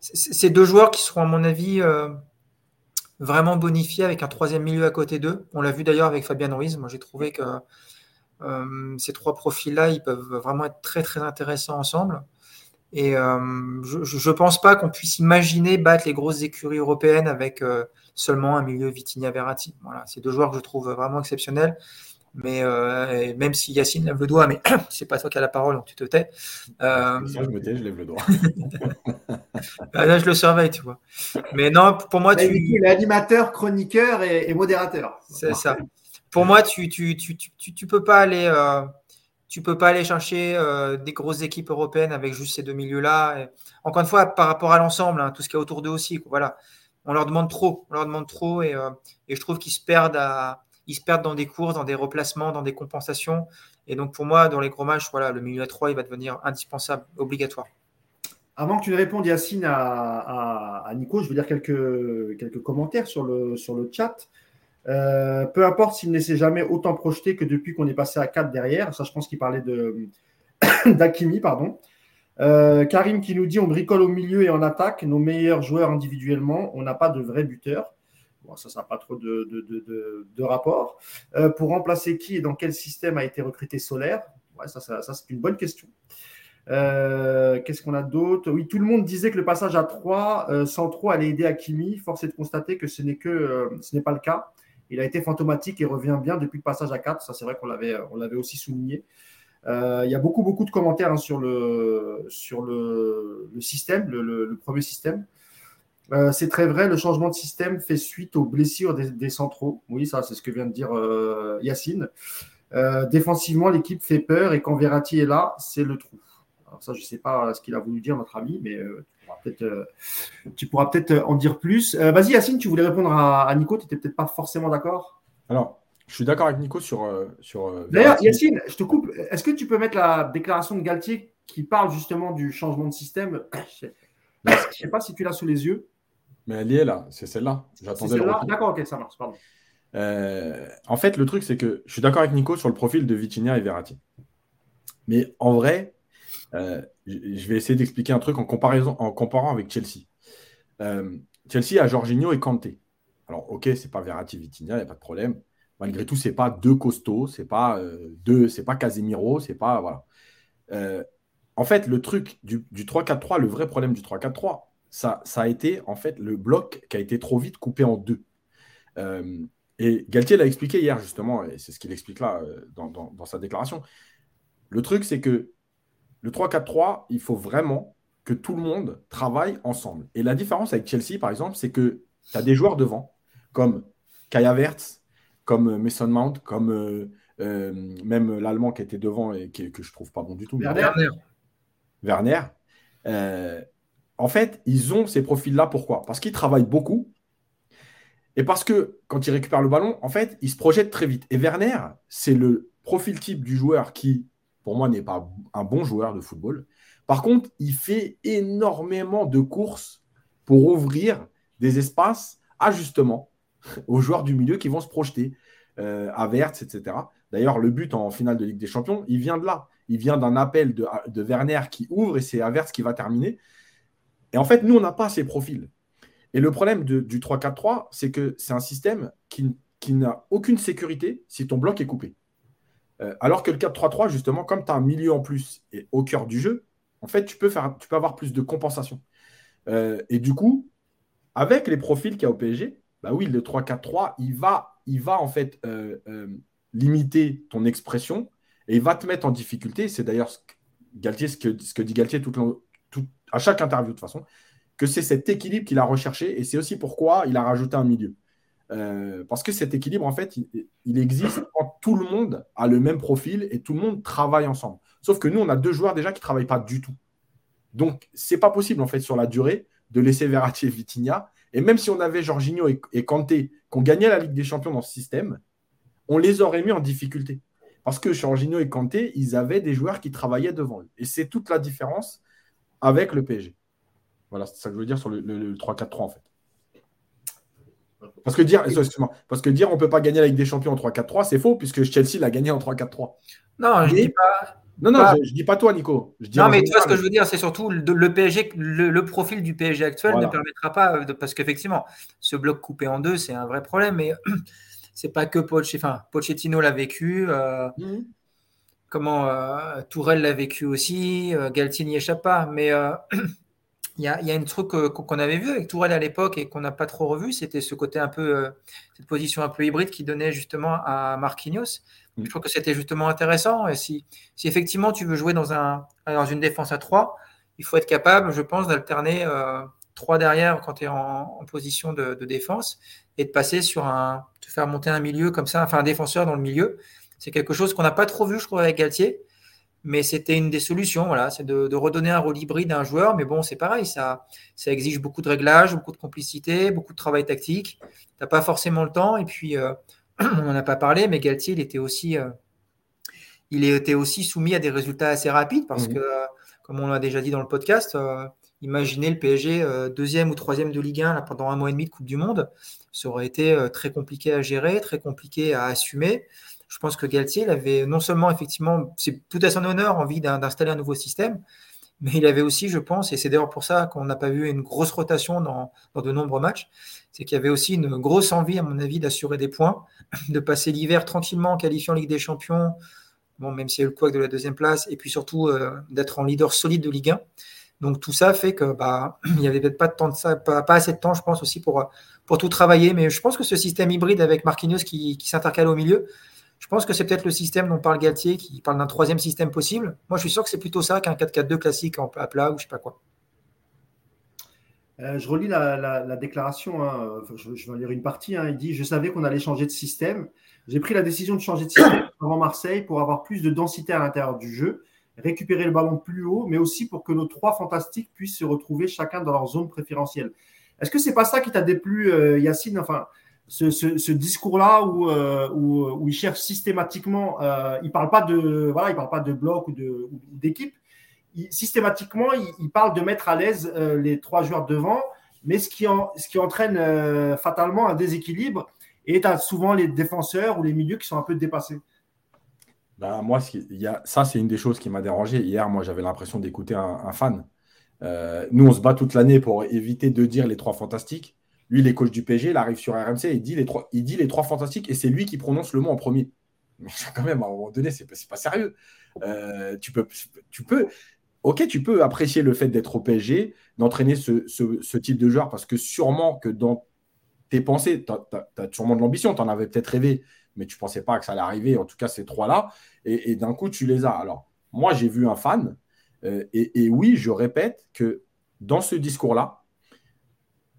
c'est deux joueurs qui seront, à mon avis, euh, vraiment bonifiés avec un troisième milieu à côté d'eux. On l'a vu d'ailleurs avec Fabien Ruiz. Moi, j'ai trouvé que ces trois profils-là, ils peuvent vraiment être très, très intéressants ensemble. Et je ne pense pas qu'on puisse imaginer battre les grosses écuries européennes avec seulement un milieu Vitinha Verratti. Voilà, c'est deux joueurs que je trouve vraiment exceptionnels. Mais euh, même si Yacine lève le doigt, mais c'est pas toi qui as la parole, donc tu te tais. Euh... je me tais, je lève le doigt. Bah, là, je le surveille, tu vois. Mais non, pour moi, tu. Il est animateur, chroniqueur et, modérateur. C'est ça. Pour moi, tu tu, tu, tu, tu peux pas aller. Euh, tu peux pas aller chercher euh, des grosses équipes européennes avec juste ces deux milieux-là. Encore une fois, par rapport à l'ensemble, hein, tout ce qui est autour d'eux aussi. Voilà. On leur demande trop. On leur demande trop et, et je trouve qu'ils se perdent à, ils se perdent dans des courses, dans des replacements, dans des compensations. Et donc, pour moi, dans les gros matchs, voilà, le milieu à 3, il va devenir indispensable, obligatoire. Avant que tu ne répondes, Yacine, à, Nico, je veux dire quelques, quelques commentaires sur le, sur le chat. Euh, peu importe s'il ne s'est jamais autant projeté que depuis qu'on est passé à 4 derrière. Ça, je pense qu'il parlait d'Akimi, pardon. Euh, Karim qui nous dit on bricole au milieu et en attaque, nos meilleurs joueurs individuellement, on n'a pas de vrai buteur ça, ça n'a pas trop de, rapport. Euh, pour remplacer qui et dans quel système a été recruté Solaire? Ouais, Ça, ça, c'est une bonne question. Euh, qu'est-ce qu'on a d'autre? Oui, tout le monde disait que le passage à 3 euh, sans trop allait aider Hakimi. Force est de constater que ce n'est pas le cas. Il a été fantomatique et revient bien depuis le passage à 4. Ça, c'est vrai qu'on l'avait, on l'avait aussi souligné. il y a beaucoup, beaucoup de commentaires hein, sur, le, sur le, système, le, premier système. Euh, c'est très vrai, le changement de système fait suite aux blessures des, centraux. Oui, ça, c'est ce que vient de dire euh, Yacine. Euh, défensivement, l'équipe fait peur et quand Verratti est là, c'est le trou. Alors ça, je ne sais pas ce qu'il a voulu dire, notre ami, mais tu pourras peut-être en dire plus. Vas-y, Yacine, tu voulais répondre à, Nico, tu n'étais peut-être pas forcément d'accord? Alors, je suis d'accord avec Nico sur. sur D'ailleurs, Yacine, je te coupe. Est-ce que tu peux mettre la déclaration de Galtier qui parle justement du changement de système? Je ne sais pas si tu l'as sous les yeux. Mais elle est là, c'est celle-là. J'attendais celle D'accord, ok, ça marche, pardon. Euh, en fait, le truc, c'est que je suis d'accord avec Nico sur le profil de Vitinha et Verratti. Mais en vrai, euh, je vais essayer d'expliquer un truc en, comparaison, en comparant avec Chelsea. Euh, Chelsea a Jorginho et Kanté. Alors, ok, c'est pas Verratti, Vitinha, il n'y a pas de problème. Malgré tout, c'est pas deux costauds, c'est pas deux, c'est pas Casemiro, c'est pas voilà. en fait, le truc du, du 3-4-3, le vrai problème du 3-4-3, ça, a été en fait le bloc qui a été trop vite coupé en deux. Euh, et Galtier l'a expliqué hier justement, et c'est ce qu'il explique là euh, dans, sa déclaration. Le truc, c'est que le 3-4-3, il faut vraiment que tout le monde travaille ensemble. Et la différence avec Chelsea, par exemple, c'est que tu as des joueurs devant, comme Kaya Verts, comme Mason Mount, comme euh, même l'Allemand qui était devant et que je trouve pas bon du tout. Werner. Werner en fait, ils ont ces profils-là. Pourquoi? Parce qu'ils travaillent beaucoup. Et parce que quand ils récupèrent le ballon, en fait, ils se projettent très vite. Et Werner, c'est le profil type du joueur qui, pour moi, n'est pas un bon joueur de football. Par contre, il fait énormément de courses pour ouvrir des espaces justement aux joueurs du milieu qui vont se projeter, euh, à etc. D'ailleurs, le but en finale de Ligue des Champions, il vient de là. Il vient d'un appel de, de, Werner qui ouvre et c'est Averts qui va terminer. Et en fait, nous, on n'a pas ces profils. Et le problème du 3-4-3, c'est que c'est un système qui, n'a aucune sécurité si ton bloc est coupé. Euh, alors que le 4-3-3, justement, comme tu as un milieu en plus et au cœur du jeu, en fait, tu peux, faire, tu peux avoir plus de compensation. Euh, et du coup, avec les profils qu'il y a au PSG, bah oui, le 3-4-3, il va, il va en fait euh, limiter ton expression et il va te mettre en difficulté. C'est d'ailleurs ce, ce, que, ce que dit Galtier tout, à chaque interview de toute façon, que c'est cet équilibre qu'il a recherché et c'est aussi pourquoi il a rajouté un milieu. Euh, parce que cet équilibre, en fait, il, existe quand tout le monde a le même profil et tout le monde travaille ensemble. Sauf que nous, on a deux joueurs déjà qui ne travaillent pas du tout. Donc, c'est pas possible, en fait, sur la durée, de laisser Verratti et Vitinha. Et même si on avait Jorginho et, et Kanté, qu'on gagnait la Ligue des Champions dans ce système, on les aurait mis en difficulté. Parce que Jorginho et Kanté, ils avaient des joueurs qui travaillaient devant eux. Et c'est toute la différence avec le PSG. Voilà, c'est ça que je veux dire sur le, 3-4-3 en fait. Parce que dire, parce que dire on ne peut pas gagner Ligue des Champions en 3-4-3, c'est faux, puisque Chelsea l'a gagné en 3-4-3. Non, je dis pas. Non, non, Je, dis pas toi, Nico. non, mais tu vois ce que je veux dire, c'est surtout le, PSG, le, profil du PSG actuel ne permettra pas, de, parce qu'effectivement, ce bloc coupé en deux, c'est un vrai problème, mais c'est pas que Pochettino, Pochettino l'a vécu. Euh, mhm. Comment euh, Tourelle l'a vécu aussi, euh, Galtier n'y échappe pas, mais il y, a, un truc qu'on avait vu avec Tourelle à l'époque et qu'on n'a pas trop revu, c'était ce côté un peu, cette position un peu hybride qui donnait justement à Marquinhos. Mm. Je trouve que c'était justement intéressant. Et si, si, effectivement tu veux jouer dans, un, dans une défense à 3, il faut être capable, je pense, d'alterner euh, 3 derrière quand tu es en, position de, défense et de passer sur un. te faire monter un milieu comme ça, enfin un défenseur dans le milieu. C'est quelque chose qu'on n'a pas trop vu, je crois, avec Galtier. Mais c'était une des solutions, voilà, c'est de, redonner un rôle hybride à un joueur. Mais bon, c'est pareil, ça, ça exige beaucoup de réglages, beaucoup de complicité, beaucoup de travail tactique. Tu n'as pas forcément le temps. Et puis, euh, on n'en a pas parlé, mais Galtier, il était aussi, euh, il était aussi soumis à des résultats assez rapides parce mmh. que, comme on l'a déjà dit dans le podcast, euh, imaginez le PSG euh, deuxième ou troisième de Ligue 1 pendant un mois et demi de Coupe du Monde, ça aurait été très compliqué à gérer, très compliqué à assumer. Je pense que Galtier, avait non seulement effectivement, c'est tout à son honneur, envie d'installer un nouveau système, mais il avait aussi, je pense, et c'est d'ailleurs pour ça qu'on n'a pas vu une grosse rotation dans, de nombreux matchs, c'est qu'il y avait aussi une grosse envie, à mon avis, d'assurer des points, de passer l'hiver tranquillement en qualifiant Ligue des Champions, bon, même s'il y a eu le couac de la deuxième place, et puis surtout euh, d'être en leader solide de Ligue 1. Donc tout ça fait que bah, il n'y avait peut-être pas de temps de ça, pas, assez de temps, je pense aussi pour, pour tout travailler. Mais je pense que ce système hybride avec Marquinhos qui, qui s'intercale au milieu, je pense que c'est peut-être le système dont parle Galtier, qui parle d'un troisième système possible. Moi, je suis sûr que c'est plutôt ça qu'un 4-4-2 classique en, à plat ou je sais pas quoi. Euh, je relis la, déclaration, hein. je, vais lire une partie. Hein. Il dit Je savais qu'on allait changer de système. J'ai pris la décision de changer de système avant Marseille pour avoir plus de densité à l'intérieur du jeu, récupérer le ballon plus haut, mais aussi pour que nos trois fantastiques puissent se retrouver chacun dans leur zone préférentielle. Est-ce que c'est pas ça qui t'a déplu, euh, Yacine? Enfin, ce, discours-là où, euh, où, il cherche systématiquement, euh, il parle voilà, il parle pas de bloc ou d'équipe. Systématiquement, il, parle de mettre à l'aise euh, les trois joueurs devant, mais ce qui, en, ce qui entraîne fatalement un déséquilibre. Et tu as souvent les défenseurs ou les milieux qui sont un peu dépassés. Ben, moi, ça, c'est une des choses qui m'a dérangé. Hier, moi, j'avais l'impression d'écouter un, fan. nous, on se bat toute l'année pour éviter de dire les trois fantastiques. Lui, il est du PSG, il arrive sur RMC, il dit les trois, il dit les trois fantastiques et c'est lui qui prononce le mot en premier. Mais quand même, à un moment donné, c'est pas, pas sérieux. Euh, tu peux apprécier le fait d'être au PSG, d'entraîner ce, type de joueur parce que sûrement que dans tes pensées, tu as, sûrement de l'ambition, tu en avais peut-être rêvé, mais tu ne pensais pas que ça allait arriver, en tout cas ces trois-là, et, d'un coup, tu les as. Alors, moi, j'ai vu un fan, euh, et, oui, je répète que dans ce discours-là,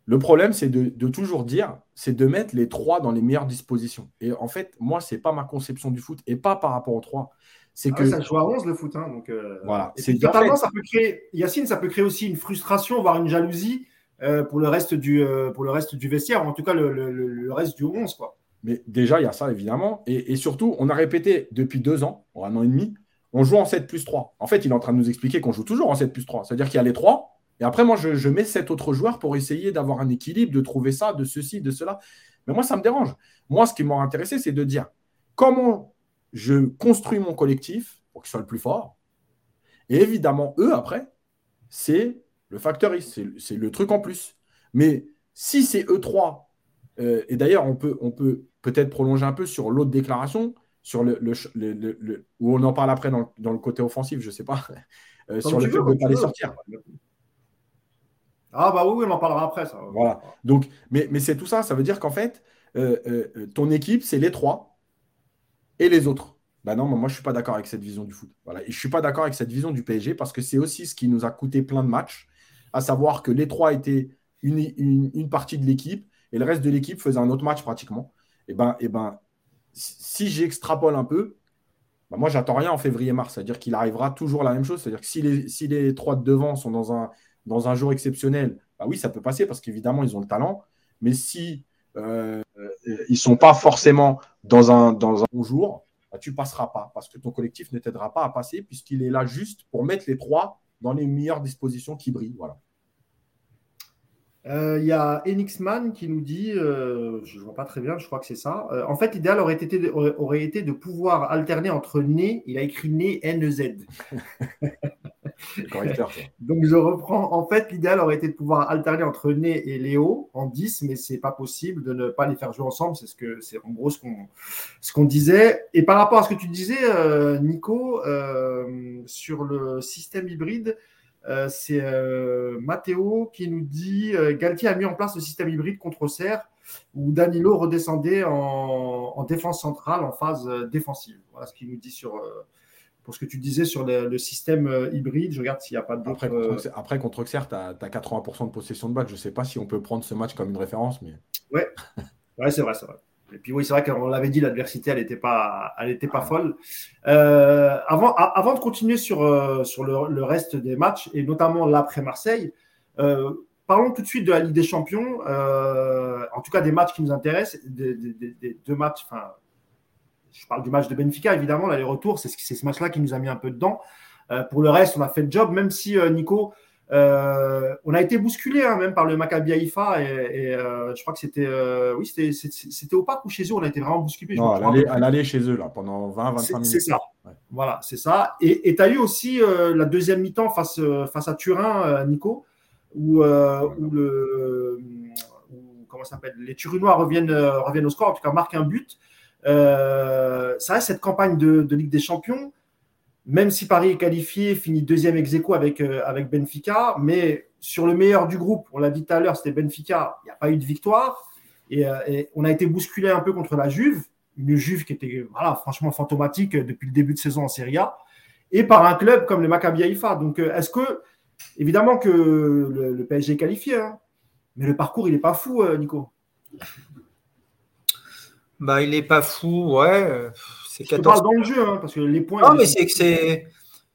le problème, c'est de, toujours dire, c'est de mettre les trois dans les meilleures dispositions. Et en fait, moi, ce n'est pas ma conception du foot et pas par rapport aux trois. C'est ah que ça joue à 11 le foot. Hein, donc, euh, voilà. C'est totalement, ça peut créer, Yacine, ça peut créer aussi une frustration, voire une jalousie euh, pour, le reste du, euh, pour le reste du vestiaire, en tout cas le, reste du 11. Quoi. Mais déjà, il y a ça, évidemment. Et, surtout, on a répété depuis deux ans, un an et demi, on joue en 7 plus 3. En fait, il est en train de nous expliquer qu'on joue toujours en 7 plus 3. C'est-à-dire qu'il y a les trois, et après, moi, je, mets cet autre joueur pour essayer d'avoir un équilibre, de trouver ça, de ceci, de cela. Mais moi, ça me dérange. Moi, ce qui m'a intéressé, c'est de dire comment je construis mon collectif pour qu'il soit le plus fort. Et évidemment, eux, après, c'est le facteur c'est le truc en plus. Mais si c'est eux trois, euh, et d'ailleurs, on peut on peut peut-être prolonger un peu sur l'autre déclaration, sur le, où on en parle après dans, le côté offensif, je ne sais pas, euh, sur le fait de ne pas les sortir. Ah bah oui, on en parlera après. Voilà. Donc, mais, c'est tout ça. Ça veut dire qu'en fait, euh, euh, ton équipe, c'est les trois et les autres. Bah non, moi je ne suis pas d'accord avec cette vision du foot. Voilà. Et je ne suis pas d'accord avec cette vision du PSG parce que c'est aussi ce qui nous a coûté plein de matchs, à savoir que les trois étaient une, partie de l'équipe et le reste de l'équipe faisait un autre match pratiquement. Et ben, et ben si j'extrapole un peu, bah, moi, j'attends rien en février-mars. C'est-à-dire qu'il arrivera toujours la même chose. C'est-à-dire que si les, si les trois de devant sont dans un, dans un jour exceptionnel, bah oui, ça peut passer parce qu'évidemment, ils ont le talent. Mais si euh, ils ne sont pas forcément dans un, dans un bon jour, bah, tu ne passeras pas parce que ton collectif ne t'aidera pas à passer puisqu'il est là juste pour mettre les trois dans les meilleures dispositions qui brillent. Voilà. Il euh, y a Enixman qui nous dit, euh, je ne vois pas très bien, je crois que c'est ça. Euh, en fait, l'idéal aurait été, aurait, été de pouvoir alterner entre né, il a écrit né Donc je reprends. En fait, l'idéal aurait été de pouvoir alterner entre Né et Léo en 10, mais c'est pas possible de ne pas les faire jouer ensemble. C'est ce que c'est en gros ce qu'on disait. Et par rapport à ce que tu disais, Nico, sur le système hybride. Euh, c'est euh, Matteo qui nous dit euh, Galtier a mis en place le système hybride contre Serre où Danilo redescendait en, défense centrale, en phase défensive. Voilà ce qu'il nous dit sur, pour ce que tu disais sur le, système hybride. Je regarde s'il n'y a pas d'autres. Après, après, contre Auxerre, tu as, 80% de possession de balle. Je ne sais pas si on peut prendre ce match comme une référence. mais Ouais, ouais c'est vrai, c'est vrai. Et puis oui, c'est vrai qu'on l'avait dit, l'adversité, elle n'était pas, elle était pas folle. Euh, avant, avant de continuer sur, euh, sur le, reste des matchs, et notamment l'après Marseille, euh, parlons tout de suite de la Ligue des Champions, en tout cas des matchs qui nous intéressent, des, deux matchs, enfin, je parle du match de Benfica, évidemment, l'aller-retour, c'est ce match-là qui nous a mis un peu dedans. pour le reste, on a fait le job, même si Nico, euh, on a été bousculé hein, même par le Maccabi Haïfa et, euh, je crois que c'était euh, oui c'était au parc ou chez eux on a été vraiment bousculé. Non, à l'aller chez eux là pendant 20-25 minutes. C'est ça. Voilà, c'est ça. Et tu as eu aussi la deuxième mi-temps face, face à Turin, Nico, où, le comment s'appelle les Turinois reviennent, reviennent au score, en tout cas marquent un but. Ça reste cette campagne de Ligue des Champions même si Paris est qualifié, finit deuxième ex avec, euh, avec Benfica, mais sur le meilleur du groupe, on l'a dit tout à l'heure, c'était Benfica, il n'y a pas eu de victoire. Euh, et, on a été bousculé un peu contre la Juve, une Juve qui était franchement fantomatique depuis le début de saison en Serie A, et par un club comme le Maccabi Haïfa. Donc, euh, est-ce que, évidemment que le, PSG est qualifié, hein, mais le parcours, il n'est pas fou, Nico bah, Il n'est pas fou, ouais. C'est 14 dans le jeu, hein, parce que les points. Non, mais c'est que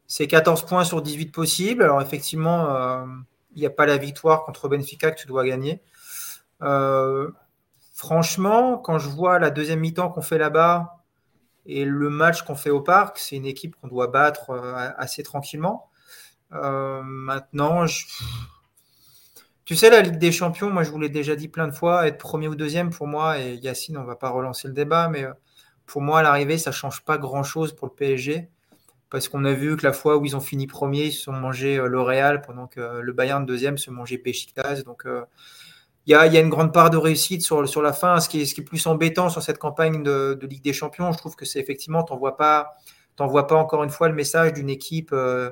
c'est 14 points sur 18 possibles. Alors, effectivement, euh, il n'y a pas la victoire contre Benfica que tu dois gagner. Euh, franchement, quand je vois la deuxième mi-temps qu'on fait là-bas et le match qu'on fait au parc, c'est une équipe qu'on doit battre euh, assez tranquillement. maintenant, tu sais, la Ligue des Champions, moi je vous l'ai déjà dit plein de fois, être premier ou deuxième pour moi, et Yacine, on ne va pas relancer le débat, mais pour moi, à l'arrivée, ça ne change pas grand-chose pour le PSG. Parce qu'on a vu que la fois où ils ont fini premier, ils se sont mangés euh, L'Oréal pendant que le Bayern deuxième se mangeait Besiktas. Donc, euh, il y, a, une grande part de réussite sur, la fin. Ce qui, est, plus embêtant sur cette campagne de, Ligue des Champions, je trouve que c'est effectivement, tu n'envoies pas, pas encore une fois le message euh,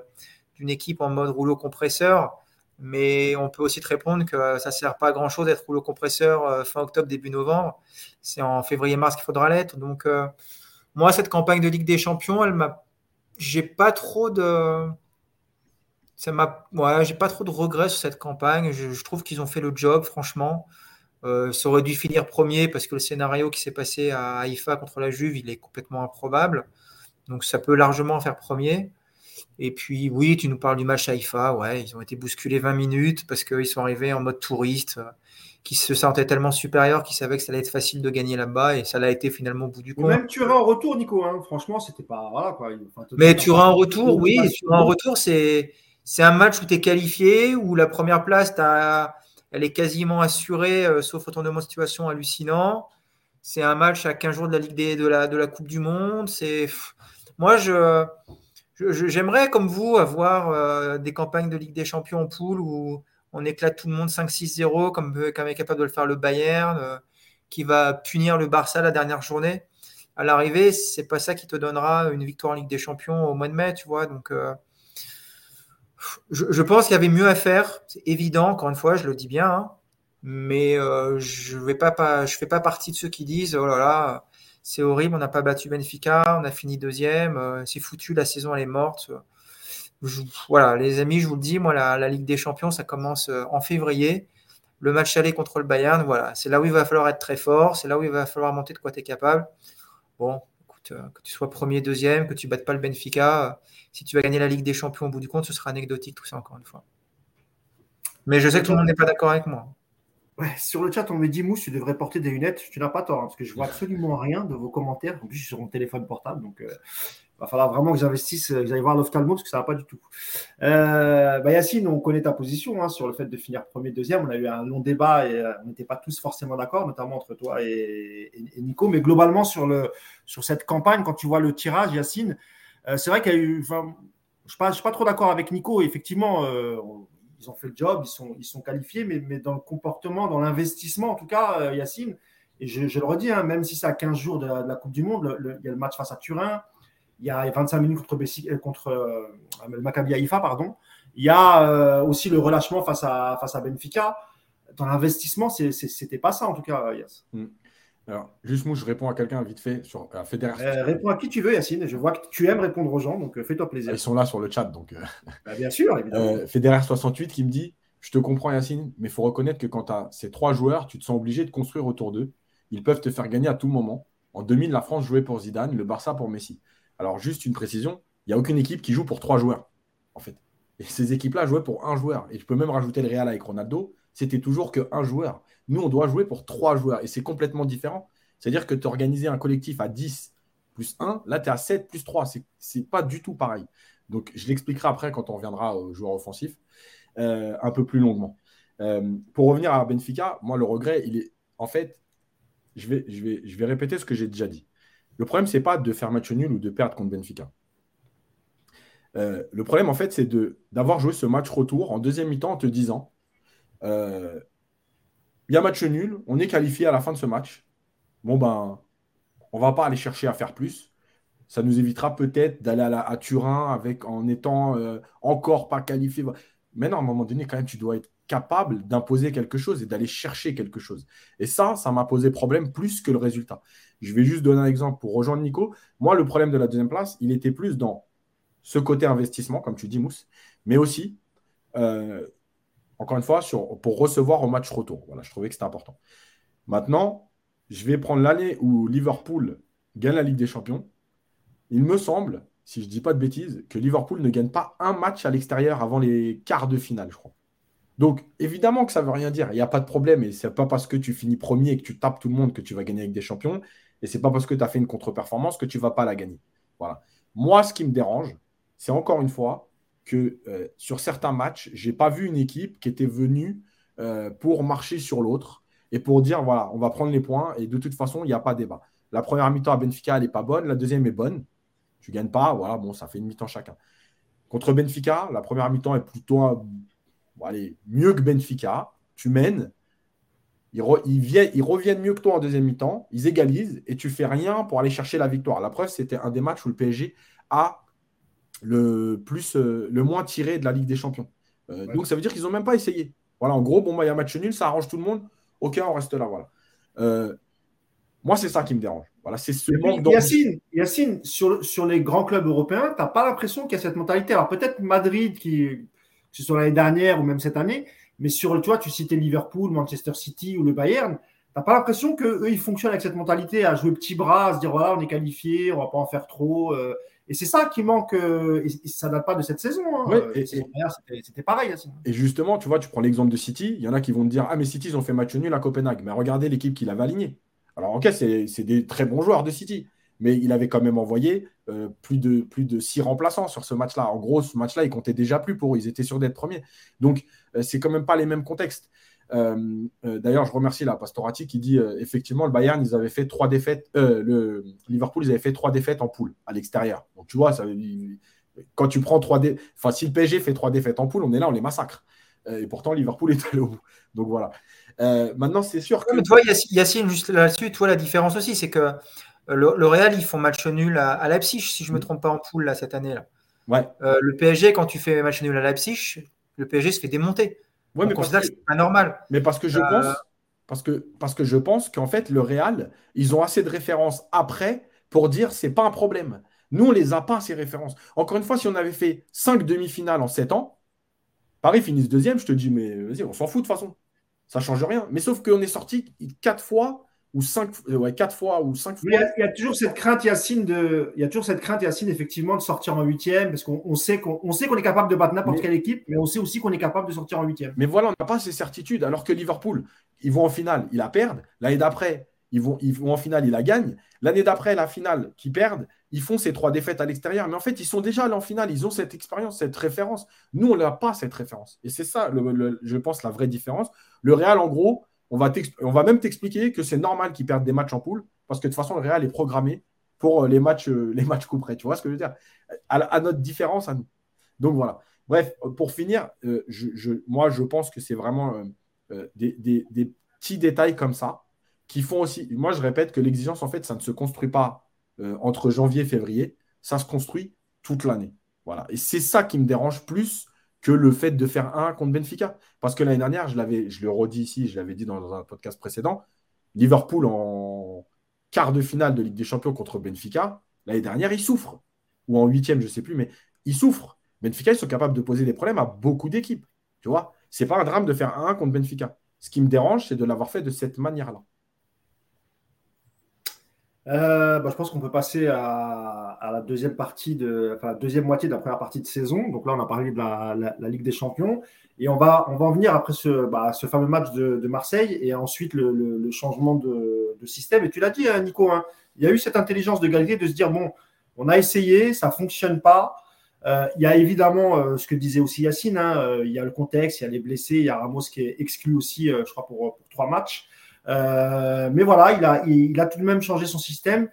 d'une équipe en mode rouleau compresseur. Mais on peut aussi te répondre que ça ne sert pas à grand chose d'être rouleau compresseur fin octobre, début novembre c'est en février-mars qu'il faudra l'être. Donc, euh, moi, cette campagne de Ligue des Champions, elle m'a. J'ai pas trop de. Ça m'a. Ouais, j'ai pas trop de regrets sur cette campagne. Je, trouve qu'ils ont fait le job, franchement. Euh, ça aurait dû finir premier parce que le scénario qui s'est passé à Haïfa contre la Juve, il est complètement improbable. Donc ça peut largement faire premier. Et puis oui, tu nous parles du match Haïfa. Ouais, ils ont été bousculés 20 minutes parce qu'ils sont arrivés en mode touriste qui se sentait tellement supérieur qu'il savait que ça allait être facile de gagner là-bas et ça l'a été finalement au bout du compte. Même Turin en retour, Nico, hein. franchement, c'était pas. Voilà, quoi. Mais Turin en retour, oui, Turin en retour, c'est, un match où tu es qualifié, où la première place, elle est quasiment assurée, euh, sauf retournement de situation hallucinant. C'est un match à 15 jours de la Ligue des, de, la, de la Coupe du Monde. C'est... Moi, je, j'aimerais, comme vous, avoir euh, des campagnes de Ligue des Champions en poule où on éclate tout le monde 5-6-0, comme, comme est capable de le faire le Bayern, euh, qui va punir le Barça la dernière journée. À l'arrivée, c'est pas ça qui te donnera une victoire en Ligue des Champions au mois de mai, tu vois. Donc, euh, je, pense qu'il y avait mieux à faire. C'est évident, encore une fois, je le dis bien, hein. mais je ne pas, fais pas partie de ceux qui disent oh là là, c'est horrible, on n'a pas battu Benfica, on a fini deuxième, c'est foutu, la saison elle est morte voilà, les amis, je vous le dis, moi, la, Ligue des Champions, ça commence euh, en février. Le match aller contre le Bayern, voilà, c'est là où il va falloir être très fort, c'est là où il va falloir monter de quoi tu es capable. Bon, écoute, que tu sois premier, deuxième, que tu battes pas le Benfica, si tu vas gagner la Ligue des Champions au bout du compte, ce sera anecdotique tout ça encore une fois. Mais je sais que tout le monde n'est pas d'accord avec moi. Sur le chat, on me dit Mousse, tu devrais porter des lunettes. Tu n'as pas tort, hein, parce que je vois absolument rien de vos commentaires. En plus, je suis sur mon téléphone portable, donc euh, il va falloir vraiment que j'investisse, que j'aille voir l'ophtalmo, parce que ça ne va pas du tout. Euh, bah Yacine, on connaît ta position hein, sur le fait de finir premier, deuxième. On a eu un long débat et euh, on n'était pas tous forcément d'accord, notamment entre toi et, Nico. Mais globalement, sur, le, sur cette campagne, quand tu vois le tirage, Yacine, c'est vrai qu'il y a eu. je ne suis, pas trop d'accord avec Nico. Effectivement, ils ont fait le job, ils sont, ils sont qualifiés, mais, mais dans le comportement, dans l'investissement, en tout cas, euh, Yacine, et je, le redis, hein, même si c'est à 15 jours de la, Coupe du Monde, il y a le match face à Turin, il y a 25 minutes contre, euh, contre euh, le Maccabi Haïfa, pardon. Il y a aussi le relâchement face à, face à Benfica. Dans l'investissement, c'était pas ça, en tout cas, Yass. Mm. Alors, juste moi, je réponds à quelqu'un vite fait sur à Fédération. Euh, réponds à qui tu veux, Yacine. Je vois que tu aimes répondre aux gens, donc euh, fais-toi plaisir. Ils sont là sur le chat, donc. Euh, bah, bien sûr, évidemment. Fédéraire 68 qui me dit Je te comprends, Yacine, mais il faut reconnaître que quand tu as ces trois joueurs, tu te sens obligé de construire autour d'eux. Ils peuvent te faire gagner à tout moment. En 2000, la France jouait pour Zidane, le Barça pour Messi. Alors, juste une précision il n'y a aucune équipe qui joue pour trois joueurs, en fait. Et ces équipes-là jouaient pour un joueur. Et tu peux même rajouter le Real avec Ronaldo, c'était toujours qu'un joueur. Nous, on doit jouer pour trois joueurs. Et c'est complètement différent. C'est-à-dire que tu organisé un collectif à 10 plus 1, là, tu es à 7 plus 3. Ce n'est pas du tout pareil. Donc, je l'expliquerai après quand on reviendra aux joueurs offensifs, euh, un peu plus longuement. Euh, pour revenir à Benfica, moi, le regret, il est. En fait, je vais, répéter ce que j'ai déjà dit. Le problème, ce n'est pas de faire match nul ou de perdre contre Benfica. Euh, le problème, en fait, c'est d'avoir joué ce match retour en deuxième mi-temps en te disant il y a match nul, on est qualifié à la fin de ce match bon ben, on va pas aller chercher à faire plus. Ça nous évitera peut-être d'aller à, Turin avec, en étant euh, encore pas qualifié. Mais non, à un moment donné, quand même, tu dois être capable d'imposer quelque chose et d'aller chercher quelque chose. Et ça, ça m'a posé problème plus que le résultat. Je vais juste donner un exemple pour rejoindre Nico. Moi, le problème de la deuxième place, il était plus dans ce côté investissement, comme tu dis, Mousse, mais aussi, euh, encore une fois, pour recevoir au match retour. Voilà, je trouvais que c'était important. Maintenant, je vais prendre l'année où Liverpool gagne la Ligue des Champions. Il me semble, si je ne dis pas de bêtises, que Liverpool ne gagne pas un match à l'extérieur avant les quarts de finale, je crois. Donc, évidemment que ça ne veut rien dire. Il n'y a pas de problème. Et ce n'est pas parce que tu finis premier et que tu tapes tout le monde que tu vas gagner avec des champions. Et ce n'est pas parce que tu as fait une contre-performance que tu ne vas pas la gagner. Voilà. Moi, ce qui me dérange, c'est encore une fois euh, sur certains matchs, je n'ai pas vu une équipe qui était venue euh, pour marcher sur l'autre et pour dire voilà, on va prendre les points et de toute façon, il n'y a pas débat. La première mi-temps à Benfica, elle n'est pas bonne, la deuxième est bonne. Tu ne gagnes pas, voilà, bon, ça fait une mi-temps chacun. Contre Benfica, la première mi-temps est plutôt mieux que Benfica. Tu mènes, ils, ils, reviennent mieux que toi en deuxième mi-temps, ils égalisent et tu fais rien pour aller chercher la victoire. La preuve, c'était un des matchs où le PSG a le, plus, euh, le moins tiré de la Ligue des Champions. Euh, donc ça veut dire qu'ils n'ont même pas essayé. Voilà, en gros, bon, bah, il y a un match nul, ça arrange tout le monde. Ok, on reste là. Voilà. Euh, moi, c'est ça qui me dérange. Voilà, c'est ce manque Yacine, Yacine sur, sur les grands clubs européens, tu n'as pas l'impression qu'il y a cette mentalité. Alors peut-être Madrid, qui, que ce soit l'année dernière ou même cette année, mais sur, vois, tu citais Liverpool, Manchester City ou le Bayern, tu n'as pas l'impression qu'eux, ils fonctionnent avec cette mentalité à jouer petit bras, à se dire, voilà, on est qualifié, on ne va pas en faire trop. Euh, et c'est ça qui manque, euh, et ça ne date pas de cette saison. Hein. c'était pareil. Et justement, tu vois, tu prends l'exemple de City, il y en a qui vont te dire Ah, mais City, ils ont fait match nul à Copenhague. Mais regardez l'équipe qu'il avait alignée. Alors, ok, c'est des très bons joueurs de City, mais il avait quand même envoyé euh, plus, de, plus de six remplaçants sur ce match-là. En gros, ce match-là, il comptait déjà plus pour eux. Ils étaient sûrs d'être premiers. Donc, euh, c'est quand même pas les mêmes contextes. Euh, euh, d'ailleurs, je remercie la Pastorati qui dit euh, effectivement le Bayern, ils avaient fait trois défaites, le Liverpool, ils avaient fait trois défaites en poule à l'extérieur. Donc tu vois, ça, quand tu prends trois défaites, enfin si le PSG fait trois défaites en poule, on est là, on les massacre. et pourtant, Liverpool est allé au bout. Donc voilà. maintenant, c'est sûr que. Mais toi, Yacine, juste là-dessus, toi, la différence aussi, c'est que le, Real, ils font match nul à, Leipzig, si je ne me mm. trompe pas, en poule là, cette année. là. Ouais. le PSG, quand tu fais match nul à Leipzig, le PSG se fait démonter. Ouais, mais parce que c'est pas normal. Mais parce que je euh, pense, parce que, parce que je pense qu'en fait, le Real, ils ont assez de références après pour dire c'est pas un problème. Nous, on les a pas, ces références. Encore une fois, si on avait fait cinq demi-finales en sept ans, Paris finisse deuxième, je te dis, mais vas-y, on s'en fout de toute façon. Ça change rien. Mais sauf qu'on est sorti quatre fois ou cinq, ouais, quatre fois ou cinq fois. Il y, a, toujours cette crainte, Yacine, de, il y a toujours cette crainte, Yacine, effectivement, de sortir en huitième, parce qu'on sait qu'on sait qu'on est capable de battre n'importe quelle équipe, mais on sait aussi qu'on est capable de sortir en huitième. Mais voilà, on n'a pas ces certitudes. Alors que Liverpool, ils vont en finale, ils la perdent. L'année d'après, ils vont, ils vont en finale, ils la gagnent. L'année d'après, la finale, qu'ils perdent, ils font ces trois défaites à l'extérieur. Mais en fait, ils sont déjà allés en finale. Ils ont cette expérience, cette référence. Nous, on n'a pas cette référence. Et c'est ça, je pense, la vraie différence. Le Real, en gros, on va, même t'expliquer que c'est normal qu'ils perdent des matchs en poule, parce que de toute façon, le Real est programmé pour euh, les matchs, euh, les matchs couperets. Tu vois ce que je veux dire? À, notre différence à nous. Donc voilà. Bref, pour finir, euh, moi, je pense que c'est vraiment des, des, petits détails comme ça qui font aussi. Moi, je répète que l'exigence, en fait, ça ne se construit pas entre janvier et février, ça se construit toute l'année. Voilà. Et c'est ça qui me dérange plus que le fait de faire un contre Benfica. Parce que l'année dernière, je, l'avais, le redis ici, je l'avais dit dans un podcast précédent, Liverpool en quart de finale de Ligue des Champions contre Benfica, l'année dernière, ils souffrent. Ou en huitième, je ne sais plus, mais ils souffrent. Benfica, ils sont capables de poser des problèmes à beaucoup d'équipes. Tu vois, c'est pas un drame de faire un contre Benfica. Ce qui me dérange, c'est de l'avoir fait de cette manière-là. Euh, bah, je pense qu'on peut passer à, la deuxième partie de, enfin, la deuxième moitié de la première partie de saison. Donc là, on a parlé de la, Ligue des Champions et on va, on va en venir après ce, bah, fameux match de, Marseille et ensuite le, changement de, système. Et tu l'as dit, hein, Nico, hein, il y a eu cette intelligence de Galtier de se dire bon, on a essayé, ça fonctionne pas. Euh, il y a évidemment euh, ce que disait aussi Yacine, hein, il y a le contexte, il y a les blessés, il y a Ramos qui est exclu aussi, je crois, pour trois matchs. Euh, mais voilà, il a, tout de même changé son système.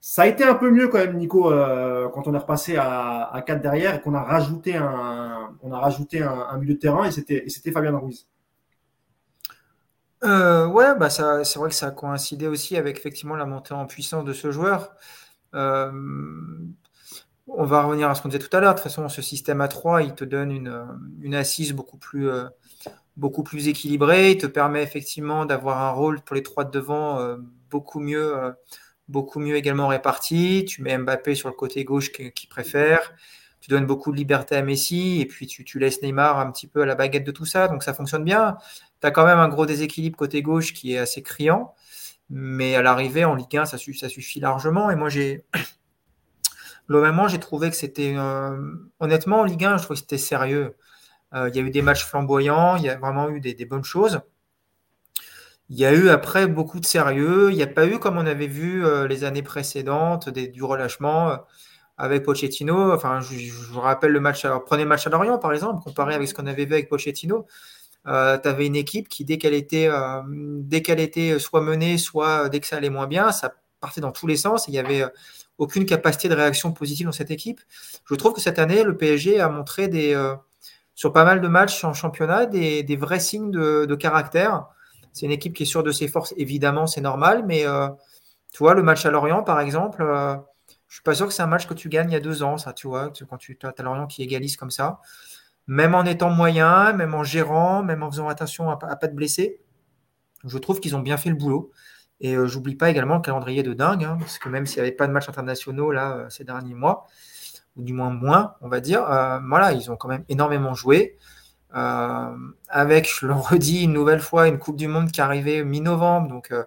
Ça a été un peu mieux quand même, Nico, euh, quand on est repassé à, à 4 derrière et qu'on a rajouté un, on a rajouté un, milieu de terrain et c'était Fabien Ruiz. Euh, ouais, bah c'est vrai que ça a coïncidé aussi avec effectivement la montée en puissance de ce joueur. Euh, on va revenir à ce qu'on disait tout à l'heure. De toute façon, ce système à 3, il te donne une assise beaucoup plus, beaucoup plus équilibré. Il te permet effectivement d'avoir un rôle pour les trois de devant euh, beaucoup mieux, euh, beaucoup mieux également réparti. Tu mets Mbappé sur le côté gauche qui, préfère. Tu donnes beaucoup de liberté à Messi et puis tu, laisses Neymar un petit peu à la baguette de tout ça. Donc ça fonctionne bien. Tu as quand même un gros déséquilibre côté gauche qui est assez criant. Mais à l'arrivée, en Ligue 1, ça, ça suffit largement. Et moi, j'ai. Globalement, j'ai trouvé que c'était. Euh, honnêtement, en Ligue 1, je trouvais que c'était sérieux. Euh, il y a eu des matchs flamboyants, il y a vraiment eu des, bonnes choses. Il y a eu après beaucoup de sérieux. Il n'y a pas eu, comme on avait vu euh, les années précédentes, du relâchement euh, avec Pochettino. Je, vous rappelle le match. prenez le match à Lorient, par exemple, comparé avec ce qu'on avait vu avec Pochettino. tu avais une équipe qui, dès qu'elle était, dès qu'elle était soit menée, soit dès que ça allait moins bien, ça partait dans tous les sens. il n'y avait aucune capacité de réaction positive dans cette équipe. Je trouve que cette année, le PSG a montré des, sur pas mal de matchs en championnat des, vrais signes de, caractère. C'est une équipe qui est sûre de ses forces, évidemment, c'est normal, mais euh, tu vois, le match à Lorient, par exemple, euh, je suis pas sûr que c'est un match que tu gagnes il y a deux ans, ça, tu vois, quand tu as Lorient qui égalise comme ça. Même en étant moyen, même en gérant, même en faisant attention à, pas de blessés, je trouve qu'ils ont bien fait le boulot. Et euh, j'oublie pas également le calendrier de dingue, hein, parce que même s'il n'y avait pas de matchs internationaux là ces derniers mois, ou du moins moins, on va dire. Euh, voilà, ils ont quand même énormément joué. Euh, avec, je le redis une nouvelle fois, une Coupe du Monde qui arrivait mi-novembre. Donc, euh,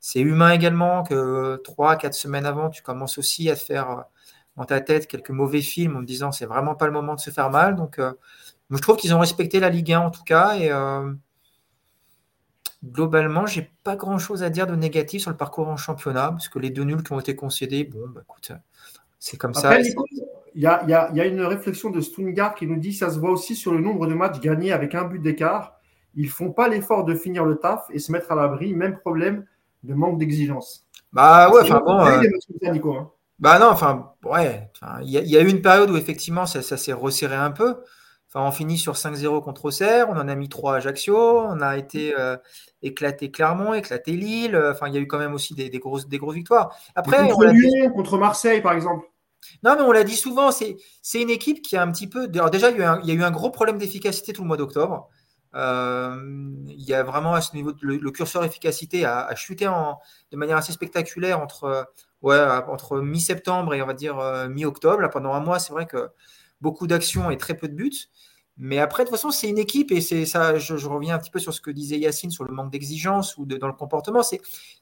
c'est humain également que trois, quatre semaines avant, tu commences aussi à te faire dans ta tête quelques mauvais films en te disant c'est vraiment pas le moment de se faire mal. Donc, je trouve qu'ils ont respecté la Ligue 1 en tout cas. Et globalement, j'ai pas grand chose à dire de négatif sur le parcours en championnat parce que les deux nuls qui ont été concédés, bon, bah, écoute, c'est comme ça. Il y a, une réflexion de Stungart qui nous dit ça se voit aussi sur le nombre de matchs gagnés avec un but d'écart. Ils font pas l'effort de finir le taf et se mettre à l'abri. Même problème de manque d'exigence. Bah ouais, enfin bon. Euh, hein. Bah non, enfin ouais. Il y, a eu une période où effectivement ça, s'est resserré un peu. Enfin, on finit sur 5-0 contre Auxerre, on en a mis 3 à Ajaccio, on a été euh, éclaté Clermont, éclaté Lille. Enfin, il y a eu quand même aussi des, grosses, des grosses victoires. Après, contre Lyon, contre Marseille, par exemple. Non, mais on l'a dit souvent, c'est une équipe qui a un petit peu. déjà, il y, a eu un, gros problème d'efficacité tout le mois d'octobre. Euh, il y a vraiment à ce niveau, le, curseur efficacité a, chuté de manière assez spectaculaire entre, ouais, entre mi-septembre et on va dire euh, mi-octobre. Pendant un mois, c'est vrai que beaucoup d'actions et très peu de buts. Mais après, de toute façon, c'est une équipe et c'est ça. Je, reviens un petit peu sur ce que disait Yacine sur le manque d'exigence ou dans le comportement. C'est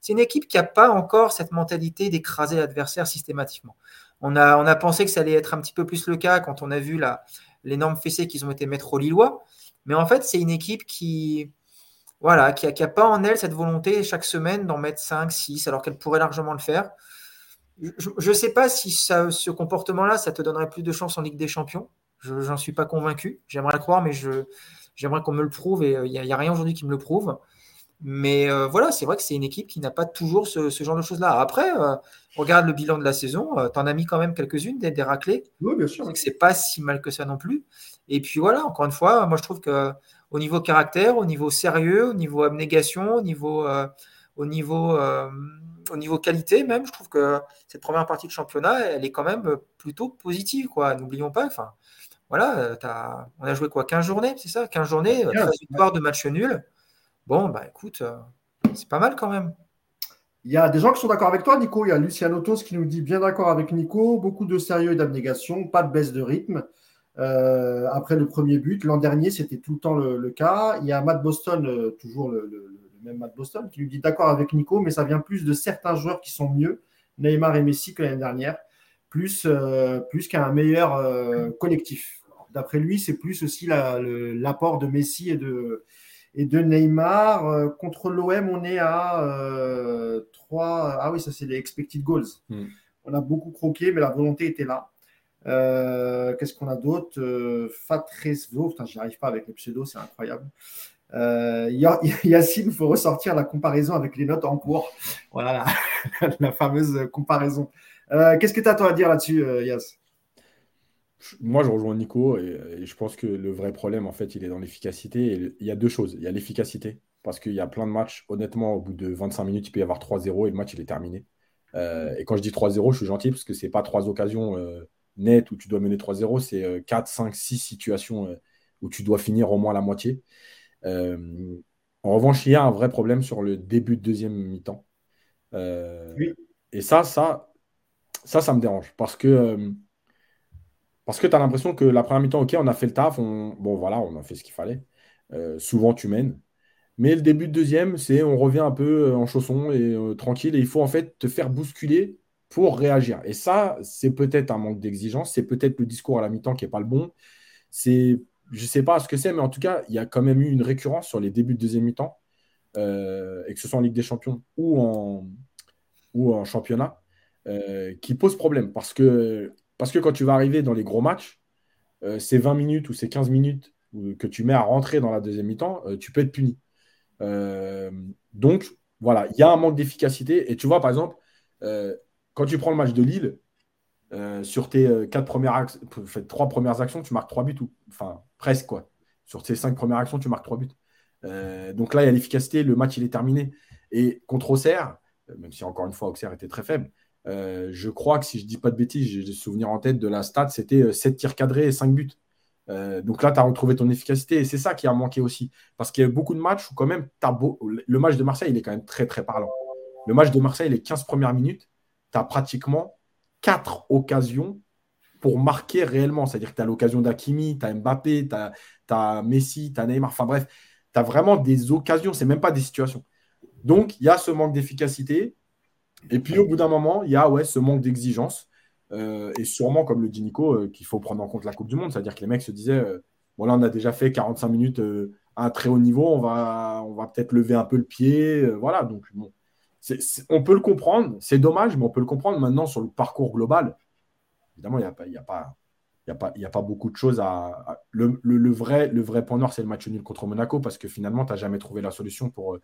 une équipe qui n'a pas encore cette mentalité d'écraser l'adversaire systématiquement. On a, pensé que ça allait être un petit peu plus le cas quand on a vu l'énorme fessée qu'ils ont été mettre aux Lillois. Mais en fait, c'est une équipe qui, voilà, qui n'a pas en elle cette volonté chaque semaine d'en mettre 5, 6, alors qu'elle pourrait largement le faire. Je ne sais pas si ce comportement-là, ça te donnerait plus de chance en Ligue des Champions. Je n'en suis pas convaincu. J'aimerais le croire, mais j'aimerais qu'on me le prouve et il euh, n'y a, rien aujourd'hui qui me le prouve. Mais euh, voilà, c'est vrai que c'est une équipe qui n'a pas toujours ce, genre de choses-là. Après, euh, regarde le bilan de la saison. tu en as mis quand même quelques-unes, des, des raclés. Oui, bien sûr. C'est pas si mal que ça non plus. Et puis voilà, encore une fois, moi je trouve que au niveau caractère, au niveau sérieux, au niveau abnégation, au niveau, au niveau, au niveau qualité même, je trouve que cette première partie de championnat, elle est quand même plutôt positive. quoi. N'oublions pas, enfin, voilà, euh, on a joué quoi 15 journées, c'est ça? 15 journées, 13 euh, victoires de match nul. Bon, bah écoute, euh, c'est pas mal quand même. Il y a des gens qui sont d'accord avec toi, Nico. Il y a Luciano Tos qui nous dit bien d'accord avec Nico, beaucoup de sérieux et d'abnégation, pas de baisse de rythme. après le premier but, l'an dernier, c'était tout le temps le, cas. Il y a Matt Boston, toujours le, même Matt Boston, qui lui dit d'accord avec Nico, mais ça vient plus de certains joueurs qui sont mieux, Neymar et Messi, que l'année dernière, plus, plus qu'un meilleur collectif d'après lui, c'est plus aussi l'apport de Messi et de, et de Neymar. Euh, contre l'OM, on est à 3. Euh, ah oui, ça, c'est les expected goals. Hmm. On a beaucoup croqué, mais la volonté était là. Euh, qu'est-ce qu'on a d'autre? Fatresvo, putain, j'y arrive pas avec les pseudos, c'est incroyable. Yacine, il faut ressortir la comparaison avec les notes en cours. Voilà la, fameuse comparaison. Qu'est-ce que tu as toi à dire là-dessus, Yass moi, je rejoins Nico et, je pense que le vrai problème, en fait, il est dans l'efficacité. il y a deux choses. Il y a l'efficacité, parce qu'il y a plein de matchs. Honnêtement, au bout de 25 minutes, il peut y avoir 3-0 et le match, il est terminé. Euh, et quand je dis 3-0, je suis gentil parce que ce n'est pas trois occasions euh, nettes où tu dois mener 3-0, c'est 4, 5, 6 situations euh, où tu dois finir au moins la moitié. en revanche, il y a un vrai problème sur le début de deuxième mi-temps. Et ça, ça, ça, ça me dérange parce que parce que tu as l'impression que la première mi-temps, ok, on a fait le taf, bon voilà, on a fait ce qu'il fallait. Euh, souvent, tu mènes. Mais le début de deuxième, c'est on revient un peu euh, en chausson et euh, tranquille. Et il faut en fait te faire bousculer pour réagir. Et ça, c'est peut-être un manque d'exigence, c'est peut-être le discours à la mi-temps qui n'est pas le bon. C'est, je ne sais pas ce que c'est, mais en tout cas, il y a quand même eu une récurrence sur les débuts de deuxième mi-temps, et que ce soit en Ligue des Champions ou en, ou en championnat, qui pose problème. Parce que parce que quand tu vas arriver dans les gros matchs, euh, ces 20 minutes ou ces 15 minutes que tu mets à rentrer dans la deuxième mi-temps, euh, tu peux être puni. Euh, donc, voilà, il y a un manque d'efficacité. Et tu vois, par exemple, quand tu prends le match de Lille, sur tes quatre premières trois premières actions, tu marques trois buts, enfin presque quoi. Sur tes cinq premières actions, tu marques trois buts. donc là, il y a l'efficacité, le match il est terminé. Et contre Auxerre, même si encore une fois Auxerre était très faible, euh, je crois que si je dis pas de bêtises, j'ai des souvenirs en tête de la stat, c'était 7 euh, tirs cadrés et 5 buts. Euh, donc là, tu as retrouvé ton efficacité et c'est ça qui a manqué aussi. Parce qu'il y a beaucoup de matchs où, quand même, le match de Marseille, il est quand même très, très parlant. Le match de Marseille, les 15 premières minutes, tu as pratiquement 4 occasions pour marquer réellement. C'est-à-dire que tu as l'occasion d'Akimi, tu as Mbappé, tu as, Messi, tu as Neymar. Enfin bref, tu as vraiment des occasions, c'est même pas des situations. Donc, il y a ce manque d'efficacité. Et puis au bout d'un moment, il y a ce manque d'exigence. Euh, et sûrement, comme le dit Nico, euh, qu'il faut prendre en compte la Coupe du Monde. C'est-à-dire que les mecs se disaient euh, on a déjà fait 45 minutes à un très haut niveau, on va, peut-être lever un peu le pied. voilà, donc bon. on peut le comprendre, c'est dommage, mais on peut le comprendre maintenant sur le parcours global. Évidemment, il n'y a, pas, a, a, pas, a pas beaucoup de choses à. le, le, vrai, le vrai point noir, c'est le match nul contre Monaco, parce que finalement, tu n'as jamais trouvé la solution pour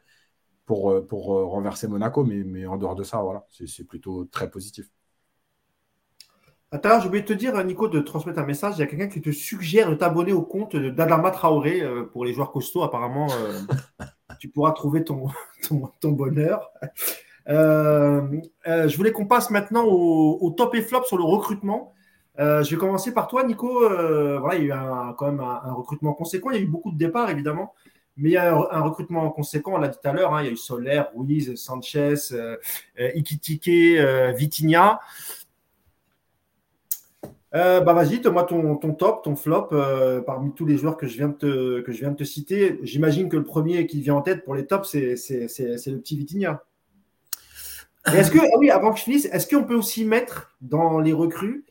pour, euh, pour euh, renverser Monaco, mais, mais en dehors de ça, voilà, c'est plutôt très positif. Attends, je voulais te dire, Nico, de transmettre un message. Il y a quelqu'un qui te suggère de t'abonner au compte d'Adama Traoré euh, pour les joueurs costauds. Apparemment, tu pourras trouver ton, ton, bonheur. je voulais qu'on passe maintenant au, top et flop sur le recrutement. je vais commencer par toi, Nico. voilà, il y a eu quand même un, recrutement conséquent. Il y a eu beaucoup de départs, évidemment. Mais il y a un recrutement conséquent, on l'a dit tout à l'heure, hein, il y a eu Soler, Ruiz, Sanchez, euh, euh Ikitike, euh, Vitinha. Euh, bah vas-y, moi ton, top, ton flop, parmi tous les joueurs que je viens de te, que je viens de te citer. J'imagine que le premier qui vient en tête pour les tops, c'est le petit Vitinha. Est-ce que, ah oui, avant que je finisse, est-ce qu'on peut aussi mettre dans les recrues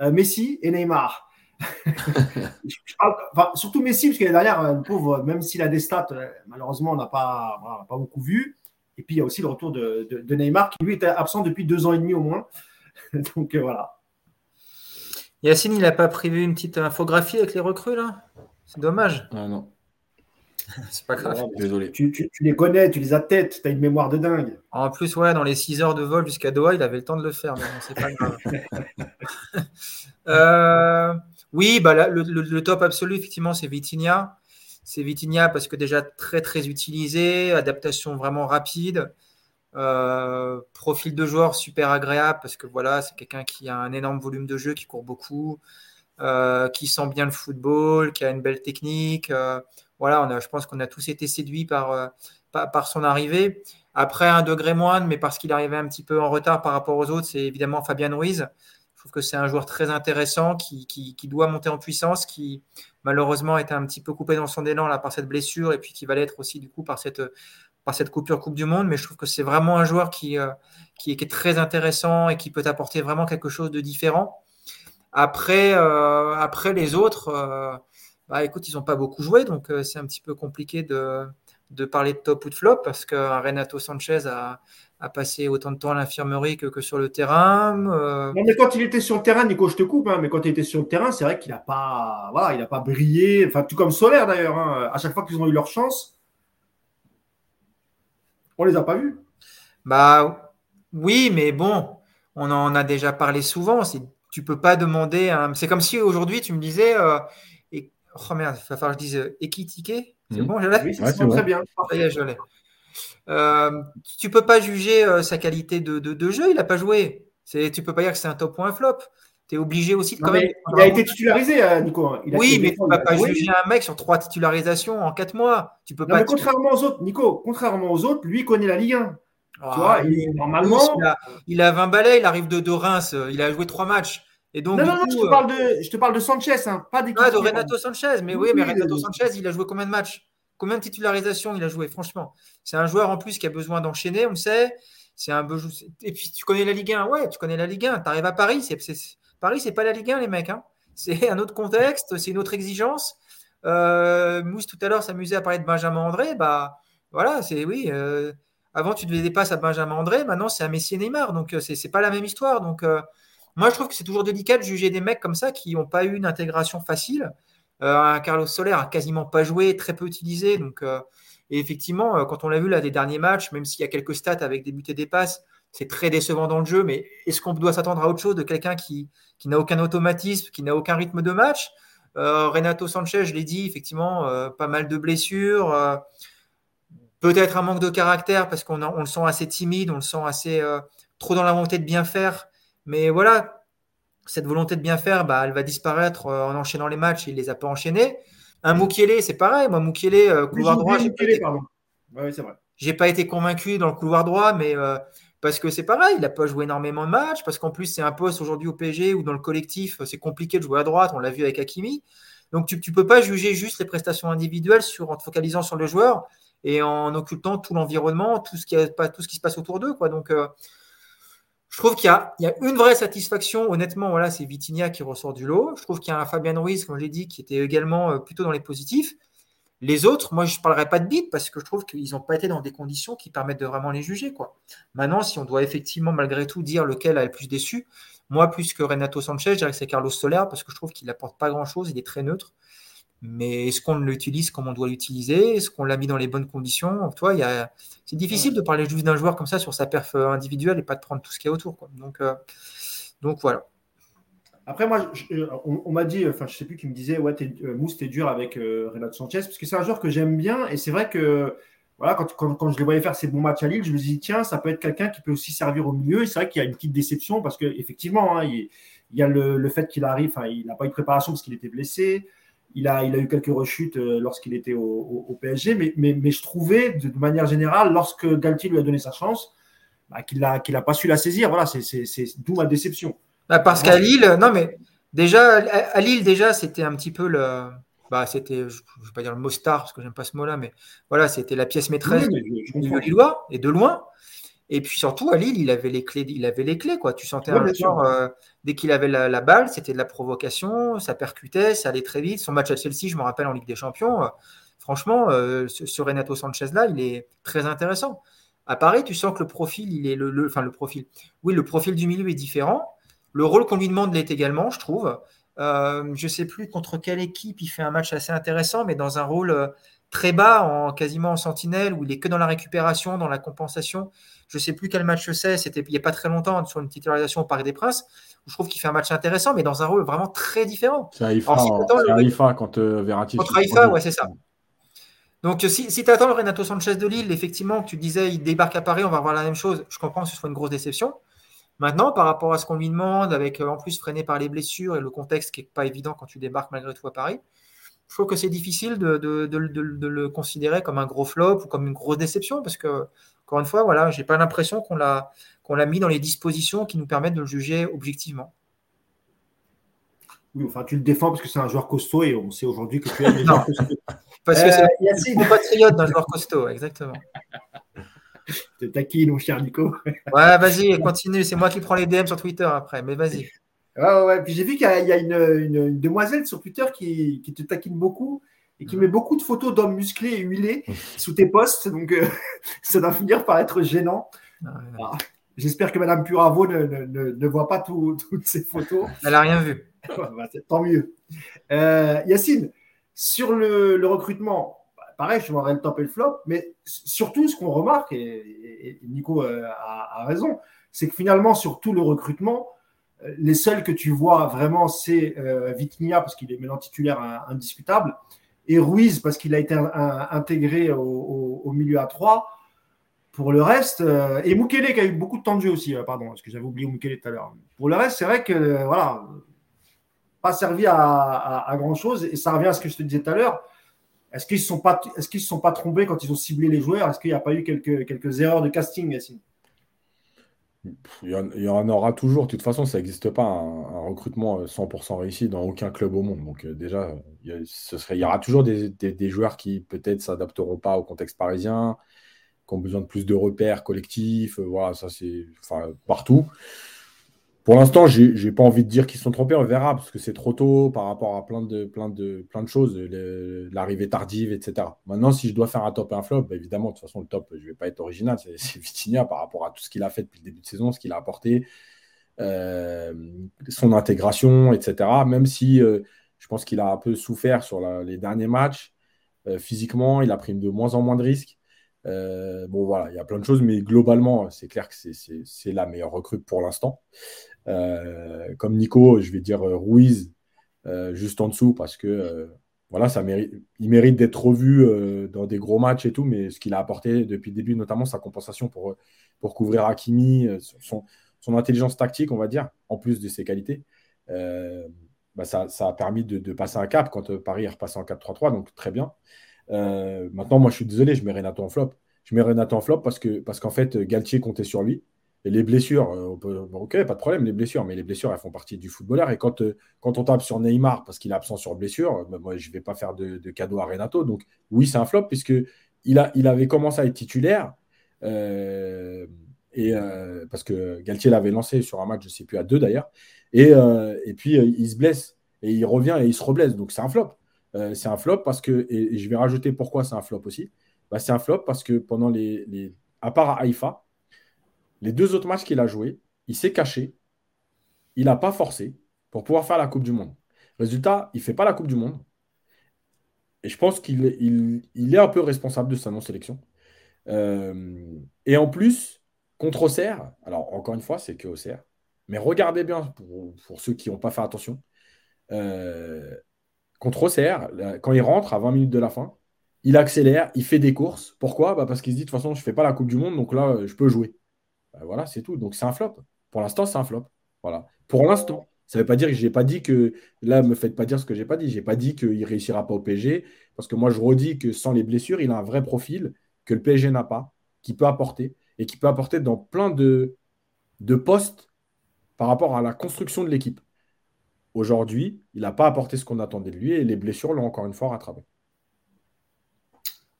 Messi et Neymar? Surtout Messi, parce que derrière, le pauvre, même s'il a des stats, malheureusement, on n'a pas, pas beaucoup vu. Et puis il y a aussi le retour de, de Neymar qui lui était absent depuis deux ans et demi au moins. Donc voilà. Yacine, il n'a pas prévu une petite infographie avec les recrues, là? C'est dommage. Ah non. C'est pas grave. Désolé. Tu, les connais, tu les as tête, tu as une mémoire de dingue. En plus, ouais, dans les 6 heures de vol jusqu'à Doha, il avait le temps de le faire, mais c'est pas grave. Euh, oui, bah, le, top absolu, effectivement, c'est Vitinha. C'est Vitinha parce que déjà très très utilisé, adaptation vraiment rapide. Euh, profil de joueur super agréable parce que voilà, c'est quelqu'un qui a un énorme volume de jeu, qui court beaucoup, euh, qui sent bien le football, qui a une belle technique. Euh, voilà, je pense qu'on a tous été séduits par, par, son arrivée. Après, un degré moindre, mais parce qu'il arrivait un petit peu en retard par rapport aux autres, c'est évidemment Fabien Ruiz. Trouve que c'est un joueur très intéressant qui, qui, qui, doit monter en puissance, qui malheureusement était un petit peu coupé dans son élan là, par cette blessure et puis qui va l'être aussi du coup par cette par cette coupure Coupe du Monde, mais je trouve que c'est vraiment un joueur qui, euh, qui, est, très intéressant et qui peut apporter vraiment quelque chose de différent. Après, euh, après les autres, euh, bah, écoute, ils n'ont pas beaucoup joué, donc c'est un petit peu compliqué de, de, parler de top ou de flop parce que Renato Sanchez a, a passé autant de temps à l'infirmerie que, que, sur le terrain. Non, mais quand il était sur le terrain, Nico, je te coupe, hein, mais quand il était sur le terrain, c'est vrai qu'il n'a pas, voilà, il a pas brillé, enfin tout comme Solaire d'ailleurs. Hein. à chaque fois qu'ils ont eu leur chance, on les a pas vus. Bah oui, mais bon, on en a déjà parlé souvent. Tu peux pas demander. C'est comme si aujourd'hui tu me disais. Euh, et... Oh merde, il va falloir que je dise euh, C'est mmh. bon, je l'ai? Oui, c'est très bien. je l'ai. Euh, tu peux pas juger euh, sa qualité de, de, jeu, il n'a pas joué. Tu peux pas dire que c'est un top ou un flop. Tu es obligé aussi de quand même. Il a été titularisé, Nico. oui, mais tu ne peux pas juger un mec sur trois titularisations en quatre mois. Tu peux pas contrairement aux autres, Nico, contrairement aux autres, lui connaît la Ligue 1. tu vois, ah, normalement. Il a, 20 balais, il arrive de, de, Reims, il a joué trois matchs. Et donc, non, non, non, je, te parle de, je te parle de Sanchez, hein, pas Ah, de Renato Sanchez, mais oui, mais Renato Sanchez, il a joué combien de matchs? Combien de il a joué, franchement C'est un joueur en plus qui a besoin d'enchaîner, on le sait. C'est un Et puis, tu connais la Ligue 1, ouais, tu connais la Ligue 1. Tu arrives à Paris, c'est Paris, c'est pas la Ligue 1, les mecs. Hein. C'est un autre contexte, c'est une autre exigence. Euh, Mousse tout à l'heure s'amusait à parler de Benjamin André. Bah voilà, c'est oui. Euh, avant, tu devais des passes à Benjamin André. Maintenant, c'est à Messi et Neymar. Donc, euh, c'est n'est pas la même histoire. Donc, moi, je trouve que c'est toujours délicat de juger des mecs comme ça qui n'ont pas eu une intégration facile. Carlos Soler a quasiment pas joué, très peu utilisé. Donc, et effectivement, quand on l'a vu là des derniers matchs, même s'il y a quelques stats avec des buts et des passes, c'est très décevant dans le jeu, mais est-ce qu'on doit s'attendre à autre chose de quelqu'un qui, n'a aucun automatisme, qui n'a aucun rythme de match? Euh, Renato Sanchez, je l'ai dit, effectivement, euh, pas mal de blessures, euh, peut-être un manque de caractère parce qu'on le sent assez timide, on le sent assez trop dans la volonté de bien faire, mais voilà, cette volonté de bien faire, bah, elle va disparaître en enchaînant les matchs, il les a pas enchaînés. Un Moukielé, c'est pareil, moi Moukielé, couloir droit, j'ai pas, pas, été convaincu dans le couloir droit, mais parce que c'est pareil, il n'a pas joué énormément de matchs, parce qu'en plus, c'est un poste aujourd'hui au PSG ou dans le collectif, c'est compliqué de jouer à droite, on l'a vu avec Hakimi. Donc, tu ne peux pas juger juste les prestations individuelles sur, en te focalisant sur le joueur et en occultant tout l'environnement, tout, ce qui tout ce qui se passe autour d'eux. Donc, euh, je trouve qu'il y, a une vraie satisfaction. Honnêtement, voilà, c'est Vitinha qui ressort du lot. Je trouve qu'il y a un Fabien Ruiz, comme je l'ai dit, qui était également euh, plutôt dans les positifs. Les autres, moi, je ne parlerai pas de bide parce que je trouve qu'ils n'ont pas été dans des conditions qui permettent de vraiment les juger. Quoi. Maintenant, si on doit effectivement, malgré tout, dire lequel a le plus déçu, moi, plus que Renato Sanchez, je dirais que c'est Carlos Soler parce que je trouve qu'il n'apporte pas grand-chose, il est très neutre. Mais est-ce qu'on l'utilise comme on doit l'utiliser? Est-ce qu'on l'a mis dans les bonnes conditions? Toi, a... C'est difficile de parler juste d'un joueur comme ça sur sa perf euh, individuelle et pas de prendre tout ce qu'il y a autour. Donc, euh, Donc voilà. Après, moi, euh, on, m'a dit, enfin, je sais plus qui me disait, ouais, es, euh, Mousse, t'es dur avec euh, Renato Sanchez, parce que c'est un joueur que j'aime bien, et c'est vrai que, voilà, quand, quand, je les voyais faire ses bons matchs à Lille, je me dis, tiens, ça peut être quelqu'un qui peut aussi servir au milieu, et c'est vrai qu'il y a une petite déception, parce qu'effectivement, hein, il, y a le, fait qu'il arrive, enfin, il n'a pas eu de préparation parce qu'il était blessé, il a, il a eu quelques rechutes lorsqu'il était au, PSG, mais, mais, mais, je trouvais, de, manière générale, lorsque Galtier lui a donné sa chance, bah, qu'il n'a qu'il a pas su la saisir, voilà, c'est d'où ma déception. Bah, parce qu'à Lille, non mais Déjà, à Lille, déjà, c'était un petit peu le. Bah, c'était, je ne vais pas dire le mot star, parce que j'aime pas ce mot-là, mais voilà, c'était la pièce maîtresse du Lillois, et de loin. Et puis surtout, à Lille, il avait les clés, il avait les clés quoi. Tu sentais un joueur, euh, dès qu'il avait la, balle, c'était de la provocation, ça percutait, ça allait très vite. Son match à Chelsea, je me rappelle en Ligue des Champions, euh, franchement, euh, ce, Renato Sanchez là, il est très intéressant. À Paris, tu sens que le profil, il est le, enfin le profil, oui, le profil du milieu est différent. Le rôle qu'on lui demande l'est également, je trouve. je ne sais plus contre quelle équipe il fait un match assez intéressant, mais dans un rôle très bas, en, quasiment en sentinelle, où il est que dans la récupération, dans la compensation. Je ne sais plus quel match c'est, c'était il n'y a pas très longtemps sur une titularisation au Parc des Princes, où je trouve qu'il fait un match intéressant, mais dans un rôle vraiment très différent. C'est Haïfa, quand euh, Verratti. Contre Haïfa, ouais, c'est ça. Donc, si, si tu attends le Renato Sanchez de Lille, effectivement, tu disais il débarque à Paris, on va voir la même chose. Je comprends que ce soit une grosse déception. Maintenant, par rapport à ce qu'on lui demande, avec euh, en plus freiné par les blessures et le contexte qui n'est pas évident quand tu débarques malgré tout à Paris, je trouve que c'est difficile de, le considérer comme un gros flop ou comme une grosse déception parce que, encore une fois, voilà, j'ai pas l'impression qu'on l'a, qu'on l'a mis dans les dispositions qui nous permettent de le juger objectivement. Oui, enfin, tu le défends parce que c'est un joueur costaud et on sait aujourd'hui que tu es un joueur costaud. Parce que c'est euh, un patriote d'un joueur costaud, exactement. T'es taquine, mon cher Nico. ouais, vas-y, continue. C'est moi qui prends les DM sur Twitter après, mais vas-y. Ouais, ouais. Puis j'ai vu qu'il y a, une, demoiselle sur Twitter qui, te taquine beaucoup et qui met beaucoup de photos d'hommes musclés et huilés sous tes posts. Donc euh, ça va finir par être gênant. Ah, j'espère que Madame Puravo ne, voit pas toutes ces photos. Elle n'a rien vu. Bah, tant mieux. Euh, Yacine, sur le, recrutement, bah, pareil, je vois le top et le flop, mais surtout ce qu'on remarque, et, Nico euh, a, raison, c'est que finalement, sur tout le recrutement, les seuls que tu vois vraiment, c'est euh, parce qu'il est maintenant titulaire indiscutable, et Ruiz, parce qu'il a été intégré au, milieu à 3. Pour le reste, euh, et Mukele qui a eu beaucoup de temps de jeu aussi, euh, pardon, parce que j'avais oublié Mukele tout à l'heure. Pour le reste, c'est vrai que, voilà, pas servi à, grand chose, et ça revient à ce que je te disais tout à l'heure. Est-ce qu'ils ne se sont pas trompés quand ils ont ciblé les joueurs? Est-ce qu'il n'y a pas eu quelques, quelques erreurs de casting, Yacine? Il y, en, aura toujours. De toute façon, ça n'existe pas un, recrutement 100% euh, réussi dans aucun club au monde. Donc euh, déjà, il y, ce serait, il y aura toujours des, joueurs qui peut-être s'adapteront pas au contexte parisien, qui ont besoin de plus de repères collectifs. Euh, voilà, ça c'est partout. Pour l'instant, je n'ai pas envie de dire qu'ils sont trompés, on verra, parce que c'est trop tôt par rapport à plein de, plein de, plein de choses, l'arrivée tardive, etc. Maintenant, si je dois faire un top et un flop, bah, évidemment, de toute façon, le top, je ne vais pas être original, c'est Vitinha par rapport à tout ce qu'il a fait depuis le début de saison, ce qu'il a apporté, euh, son intégration, etc. Même si euh, je pense qu'il a un peu souffert sur les derniers matchs, euh, physiquement, il a pris de moins en moins de risques. bon, voilà, il y a plein de choses, mais globalement, c'est clair que c'est la meilleure recrute pour l'instant. Euh, comme Nico, je vais dire euh, Ruiz euh, juste en dessous parce que voilà, mérite, il mérite d'être revu dans des gros matchs et tout, mais ce qu'il a apporté depuis le début, notamment sa compensation pour, pour couvrir Hakimi, son, son, intelligence tactique, on va dire, en plus de ses qualités, bah ça, ça, a permis de, passer un cap quand Paris est repassé en 4-3-3, donc très bien. maintenant, moi, je suis désolé, je mets Renato en flop. Je mets Renato en flop parce parce qu'en fait, Galtier comptait sur lui. Les blessures, euh, ok, pas de problème, les blessures, mais les blessures, elles font partie du footballeur. Et quand, euh, on tape sur Neymar parce qu'il est absent sur blessure, bah, moi, je ne vais pas faire de, cadeau à Renato. Donc, oui, c'est un flop, puisque il, avait commencé à être titulaire. Euh, et, parce que Galtier l'avait lancé sur un match, je ne sais plus, à deux d'ailleurs. Et, et, puis, il se blesse. Et il revient et il se reblesse. Donc, c'est un flop. c'est un flop parce que, et, je vais rajouter pourquoi c'est un flop aussi. Bah, c'est un flop parce que pendant les, les à part à Haïfa, les deux autres matchs qu'il a joués, il s'est caché, il n'a pas forcé pour pouvoir faire la Coupe du Monde. Résultat, il ne fait pas la Coupe du Monde. Et je pense qu'il est, un peu responsable de sa non-sélection. Euh, et en plus, contre Auxerre, alors encore une fois, c'est que Auxerre, mais regardez bien pour, ceux qui n'ont pas fait attention. Euh, contre Auxerre, quand il rentre à 20 minutes de la fin, il accélère, il fait des courses. Pourquoi? Bah Parce qu'il se dit de toute façon, je ne fais pas la Coupe du Monde, donc là, je peux jouer. Bah, voilà, c'est tout. Donc c'est un flop. Pour l'instant, c'est un flop. Voilà. Pour l'instant. Ça ne veut pas dire que je n'ai pas dit que. Là, ne me faites pas dire ce que je n'ai pas dit. Je n'ai pas dit qu'il ne réussira pas au PSG. Parce que moi, je redis que sans les blessures, il a un vrai profil que le PSG n'a pas, qui peut apporter. Et qui peut apporter dans plein de, postes par rapport à la construction de l'équipe. aujourd'hui, il n'a pas apporté ce qu'on attendait de lui et les blessures l'ont encore une fois rattrapé.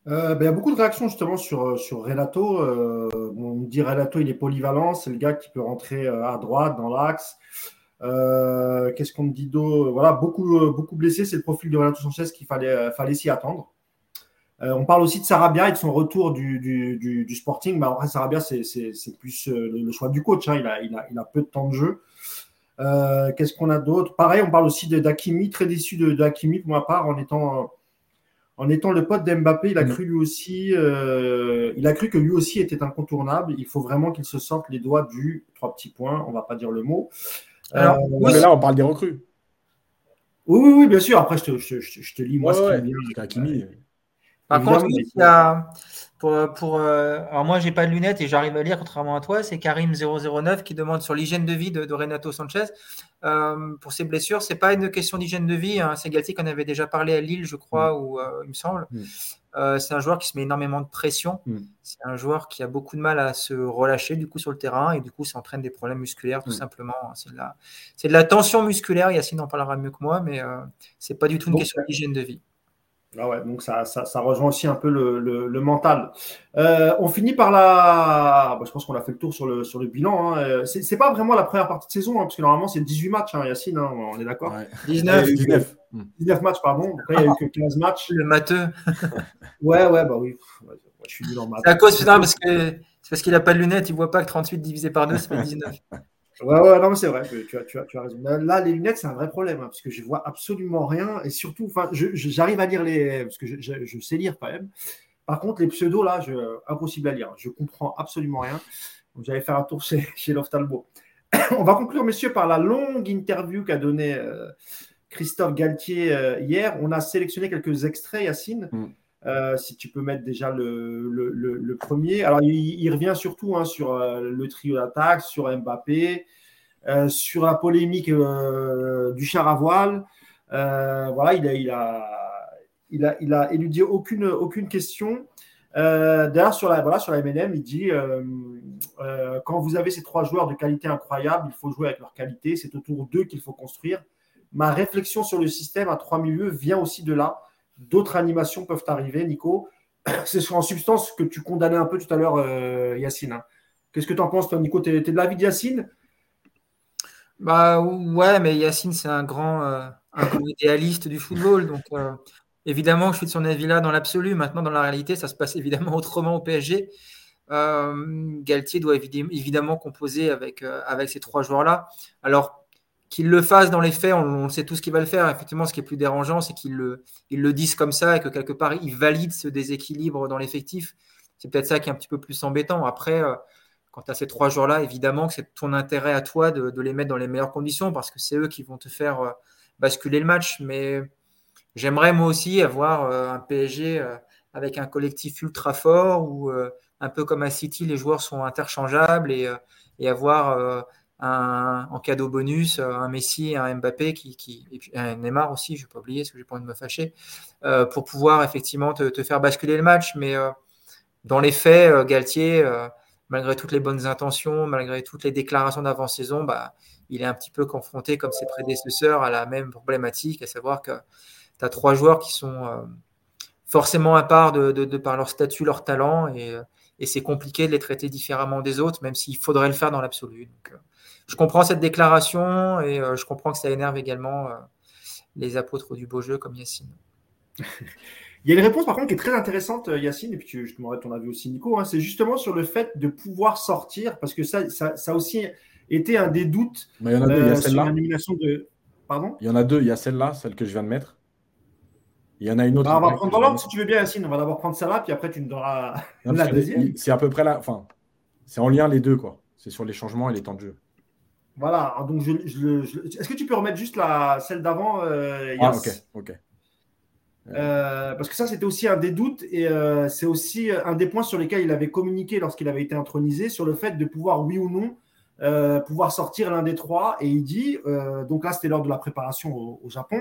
Euh, ben, il y a beaucoup de réactions justement sur, euh, sur Relato. Euh, on dit Relato, il est polyvalent, c'est le gars qui peut rentrer à droite, dans l'axe. Qu'est-ce qu'on dit d'eau Voilà, beaucoup, beaucoup blessé, c'est le profil de Renato Sanchez qu'il fallait, fallait s'y attendre. on parle aussi de Sarabia et de son retour du, du, Sporting. Mais après, Sarabia, c'est plus le, choix du coach. Hein. Il, a, il, a, il, a, peu de temps de jeu. Qu'est-ce qu'on a d'autre? Pareil, on parle aussi d'Akimi, très déçu d'Akimi pour ma part, en étant en étant le pote d'Mbappé, il a mm. cru lui aussi, euh, il a cru que lui aussi était incontournable. Il faut vraiment qu'il se sorte les doigts du trois petits points. On va pas dire le mot. Alors, euh, là, on parle des recrues. Oui, oui, bien sûr. Après, je te, je, te lis moi ce qui est Par contre, il y a, pour, pour euh, alors moi, j'ai pas de lunettes et j'arrive à lire, contrairement à toi. C'est Karim009 qui demande sur l'hygiène de vie de, Renato Sanchez. Euh, pour ses blessures, c'est pas une question d'hygiène de vie. Hein. C'est Galtier qu'on avait déjà parlé à Lille, je crois, mm. ou euh, il me semble. Mm. c'est un joueur qui se met énormément de pression. Mm. C'est un joueur qui a beaucoup de mal à se relâcher du coup sur le terrain et du coup ça entraîne des problèmes musculaires tout simplement. C'est de, la, de la tension musculaire. Yacine en parlera mieux que moi, mais c'est pas du tout une question d'hygiène de vie. Ah ouais, donc ça, ça, rejoint aussi un peu le, le, mental. Euh, on finit par la. Bah, je pense qu'on a fait le tour sur le, sur le bilan. Hein. Euh, c'est pas vraiment la première partie de saison, hein, parce que normalement c'est 18 matchs, hein, Yacine, hein, on est d'accord? 19. 19. 19 matchs, pardon. Là, il n'y a eu que 15 matchs. Le matheux. ouais, ouais, bah oui. je suis nul en maths. C'est à cause, parce que. C'est parce qu'il n'a pas de lunettes, il ne voit pas que 38 divisé par 2, ça fait 19. Ouais, ouais, non, mais c'est vrai, tu as, tu, as, tu as, raison. Là, les lunettes, c'est un vrai problème, hein, parce que je vois absolument rien, et surtout, j'arrive à lire les. Parce que je, je, sais lire quand même. Par contre, les pseudos, là, je, impossible à lire. Je comprends absolument rien. Donc, j'allais faire un tour chez, chez Loftalbo. On va conclure, messieurs, par la longue interview qu'a donné euh, Christophe Galtier euh, hier. On a sélectionné quelques extraits, Yacine. Mm. Euh, si tu peux mettre déjà le, premier. Alors, il, revient surtout hein, sur euh, le trio d'attaque, sur Mbappé, euh, sur la polémique du char à voile. voilà, il a, il, a, il, a, éludé aucune, aucune question. D'ailleurs, sur la, voilà, sur la il dit quand vous avez ces trois joueurs de qualité incroyable, il faut jouer avec leur qualité. C'est autour d'eux qu'il faut construire. Ma réflexion sur le système à trois milieux vient aussi de là d'autres animations peuvent arriver, Nico. C'est en substance que tu condamnais un peu tout à l'heure, euh, Yacine. Hein. Qu'est-ce que tu en penses, toi, Nico? Tu es, de l'avis de Yacine? Bah, Ouais, mais Yacine, c'est un grand, euh, idéaliste du football. Donc, euh, évidemment, je suis de son avis là dans l'absolu. Maintenant, dans la réalité, ça se passe évidemment autrement au PSG. Galtier doit évidemment composer avec, avec ces trois joueurs-là. Alors, qu'il le fasse dans les faits, on, sait tout ce qu'il va le faire. Effectivement, ce qui est plus dérangeant, c'est qu'ils le, disent comme ça et que quelque part, ils valident ce déséquilibre dans l'effectif. C'est peut-être ça qui est un petit peu plus embêtant. Après, euh, quant à ces trois jours-là, évidemment que c'est ton intérêt à toi de, les mettre dans les meilleures conditions parce que c'est eux qui vont te faire euh, basculer le match. Mais j'aimerais moi aussi avoir euh, un PSG avec un collectif ultra fort où, un peu comme à City, les joueurs sont interchangeables et avoir en cadeau bonus un Messi, un Mbappé, qui, et puis un Neymar aussi, je ne vais pas oublier, parce que j'ai pas envie de me fâcher, euh, pour pouvoir effectivement te, faire basculer le match. Mais euh, dans les faits, euh, Galtier, malgré toutes les bonnes intentions, malgré toutes les déclarations d'avant-saison, bah, il est un petit peu confronté, comme ses prédécesseurs, à la même problématique, à savoir que tu as trois joueurs qui sont forcément à part de, par leur statut, leur talent, et, c'est compliqué de les traiter différemment des autres, même s'il faudrait le faire dans l'absolu. Je comprends cette déclaration et euh, je comprends que ça énerve également euh, les apôtres du beau jeu comme Yacine. Il y a une réponse par contre qui est très intéressante, euh, Yacine, et puis tu, je demanderai ton avis aussi, Nico. Hein, c'est justement sur le fait de pouvoir sortir, parce que ça, ça, ça a aussi été un des doutes il y en a deux, il y a celle-là. de. Pardon? Il y en a deux, il y a celle-là, celle que je viens de mettre. Il y en a une autre. Bah, on va prendre dans l'ordre si tu veux bien, Yacine. On va d'abord prendre celle-là, puis après tu nous donneras la deuxième. C'est à peu près là. Enfin, c'est en lien les deux, quoi. C'est sur les changements et les temps de jeu. Voilà, donc je, est-ce que tu peux remettre juste la, celle d'avant euh, Ah, ok, ok. Euh, parce que ça, c'était aussi un des doutes et euh, c'est aussi un des points sur lesquels il avait communiqué lorsqu'il avait été intronisé sur le fait de pouvoir, oui ou non, pouvoir sortir l'un des trois. Et il dit, donc là, c'était lors de la préparation au, Japon.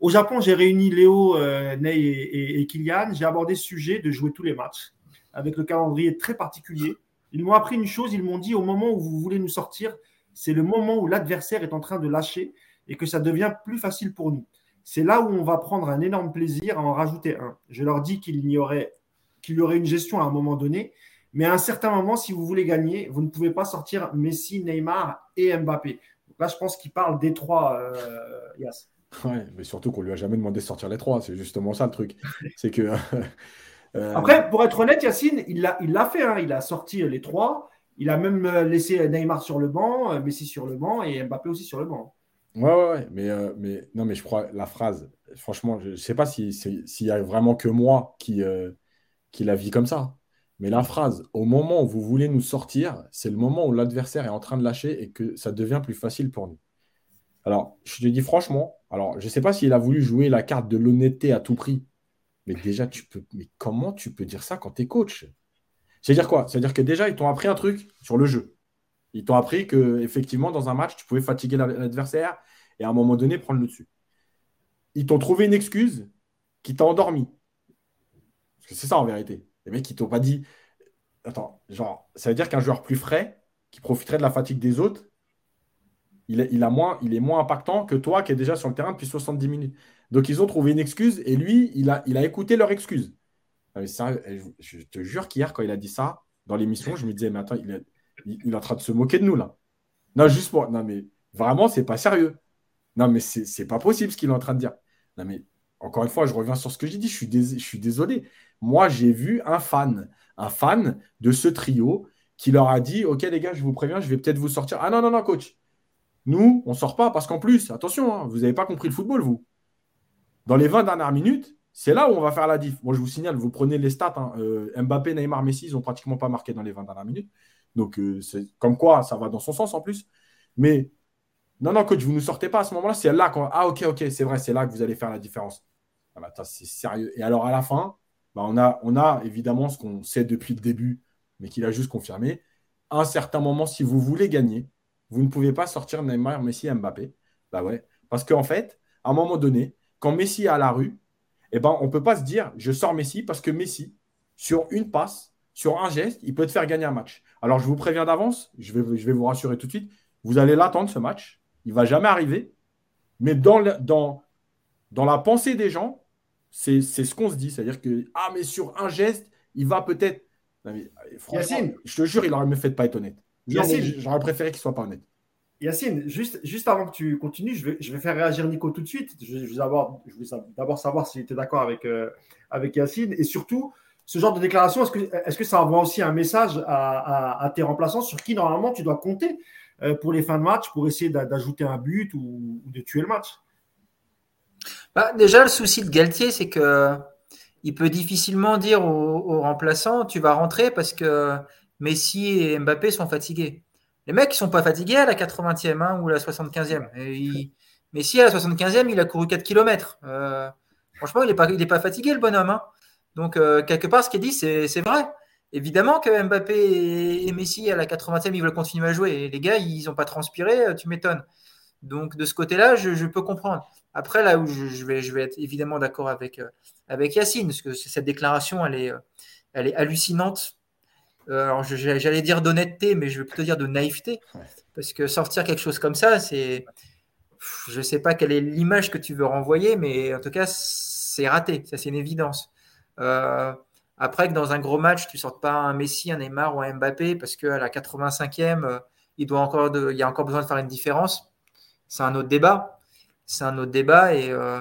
Au Japon, j'ai réuni Léo, Ney et, et Kylian. J'ai abordé ce sujet de jouer tous les matchs avec le calendrier très particulier. Ils m'ont appris une chose, ils m'ont dit au moment où vous voulez nous sortir, c'est le moment où l'adversaire est en train de lâcher. et que ça devient plus facile pour nous. C'est là où on va prendre un énorme plaisir à en rajouter un. Je leur dis qu'il y aurait, qu'il y aurait une gestion à un moment donné, mais à un certain moment, si vous voulez gagner, vous ne pouvez pas sortir Messi, Neymar et Mbappé. là, je pense qu'il parle des trois, euh, Yass. Ouais, mais surtout qu'on lui a jamais demandé de sortir les trois. C'est justement ça le truc. C'est que. Euh, Après, pour être honnête, Yacine, il l'a il fait. Hein. Il a sorti les trois. Il a même euh, laissé Neymar sur le banc, Messi sur le banc et Mbappé aussi sur le banc. Ouais, ouais, ouais. Mais, non, mais je crois la phrase. Franchement, je ne sais pas s'il y a vraiment que moi qui, qui la vis comme ça. Mais la phrase, au moment où vous voulez nous sortir, c'est le moment où l'adversaire est en train de lâcher et que ça devient plus facile pour nous. Alors, je te dis franchement, alors je ne sais pas s'il a voulu jouer la carte de l'honnêteté à tout prix, mais déjà, tu peux. Mais comment tu peux dire ça quand tu es coach? C'est-à-dire quoi? C'est-à-dire que déjà, ils t'ont appris un truc sur le jeu. Ils t'ont appris que effectivement, dans un match, tu pouvais fatiguer l'adversaire et à un moment donné prendre le dessus. Ils t'ont trouvé une excuse qui t'a endormi. Parce que c'est ça en vérité. Les mecs, ils t'ont pas dit. Attends, genre, ça veut dire qu'un joueur plus frais, qui profiterait de la fatigue des autres, il est, moins, impactant que toi qui es déjà sur le terrain depuis 70 minutes. Donc, ils ont trouvé une excuse et lui, il a écouté leur excuse. Je, te jure qu'hier, quand il a dit ça dans l'émission, je me disais, mais attends, il est, il, en train de se moquer de nous là. Non, juste pour. Non, mais vraiment, c'est pas sérieux. Non, mais c'est pas possible ce qu'il est en train de dire. Non, mais encore une fois, je reviens sur ce que j'ai dit. Je suis, je suis désolé. Moi, j'ai vu un fan, un fan de ce trio qui leur a dit Ok, les gars, je vous préviens, je vais peut-être vous sortir. Ah non, non, non, coach. Nous, on sort pas parce qu'en plus, attention, hein, vous n'avez pas compris le football, vous. Dans les 20 dernières minutes, c'est là où on va faire la diff. Moi, je vous signale, vous prenez les stats. Hein, euh, Mbappé, Neymar, Messi, ils n'ont pratiquement pas marqué dans les 20 dernières minutes. Donc, euh, comme quoi, ça va dans son sens en plus. Mais non, non, coach, vous ne nous sortez pas à ce moment-là. C'est là qu'on. Ah, ok, ok, c'est vrai, c'est là que vous allez faire la différence. c'est sérieux. Et alors, à la fin, bah, on, a, on a évidemment ce qu'on sait depuis le début, mais qu'il a juste confirmé. À un certain moment, si vous voulez gagner, vous ne pouvez pas sortir Neymar, Messi Mbappé. Bah ouais. Parce qu'en fait, à un moment donné, quand Messi est à la rue, eh ben, on ne peut pas se dire je sors Messi parce que Messi, sur une passe, sur un geste, il peut te faire gagner un match. Alors je vous préviens d'avance, je vais, je vais vous rassurer tout de suite, vous allez l'attendre ce match. Il ne va jamais arriver. Mais dans, dans, dans la pensée des gens, c'est ce qu'on se dit. C'est-à-dire que, ah, mais sur un geste, il va peut-être. Yacine, je te jure, il aurait me fait pas être honnête. J'aurais préféré qu'il soit pas honnête. Yacine, juste, avant que tu continues, je vais, faire réagir Nico tout de suite. Je, veux d'abord savoir s'il était d'accord avec, euh, avec Yacine. Et surtout, ce genre de déclaration, est-ce que, est ça envoie aussi un message à, tes remplaçants sur qui normalement tu dois compter euh, pour les fins de match pour essayer d'ajouter un but ou, ou de tuer le match? Bah, déjà, le souci de Galtier, c'est que il peut difficilement dire aux, remplaçants Tu vas rentrer parce que Messi et Mbappé sont fatigués. Les mecs, ils sont pas fatigués à la 80e hein, ou à la 75e. Et Messi, à la 75e, il a couru 4 km. Euh, franchement, il n'est pas, pas fatigué, le bonhomme. Hein. Donc, euh, quelque part, ce qu'il dit, c'est vrai. Évidemment que Mbappé et Messi, à la 80e, ils veulent continuer à jouer. Et les gars, ils n'ont pas transpiré, tu m'étonnes. Donc, de ce côté-là, je, peux comprendre. Après, là où je, vais, je vais être évidemment d'accord avec, euh, avec Yacine, parce que cette déclaration, elle est, euh, elle est hallucinante. Euh, alors, j'allais dire d'honnêteté, mais je vais plutôt dire de naïveté. Parce que sortir quelque chose comme ça, c'est. Je ne sais pas quelle est l'image que tu veux renvoyer, mais en tout cas, c'est raté. Ça, c'est une évidence. après que dans un gros match, tu ne sortes pas un Messi, un Neymar ou un Mbappé, parce qu'à la 85e, il, doit encore de, il y a encore besoin de faire une différence. C'est un autre débat c'est un autre débat. Et euh,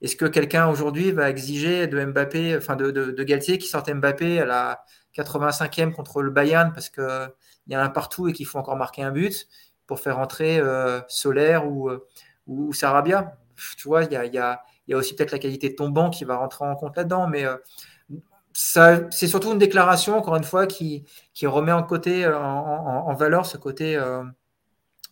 est-ce que quelqu'un aujourd'hui va exiger de Mbappé, enfin de, de, Galtier qui sorte Mbappé à la 85e contre le Bayern parce qu'il y a un partout et qu'il faut encore marquer un but pour faire entrer euh, Solaire ou, euh, ou, Sarabia Tu vois, il y a, y, a, y a, aussi peut-être la qualité de ton banc qui va rentrer en compte là-dedans. Mais c'est surtout une déclaration, encore une fois, qui, qui remet en, côté, en, valeur ce côté,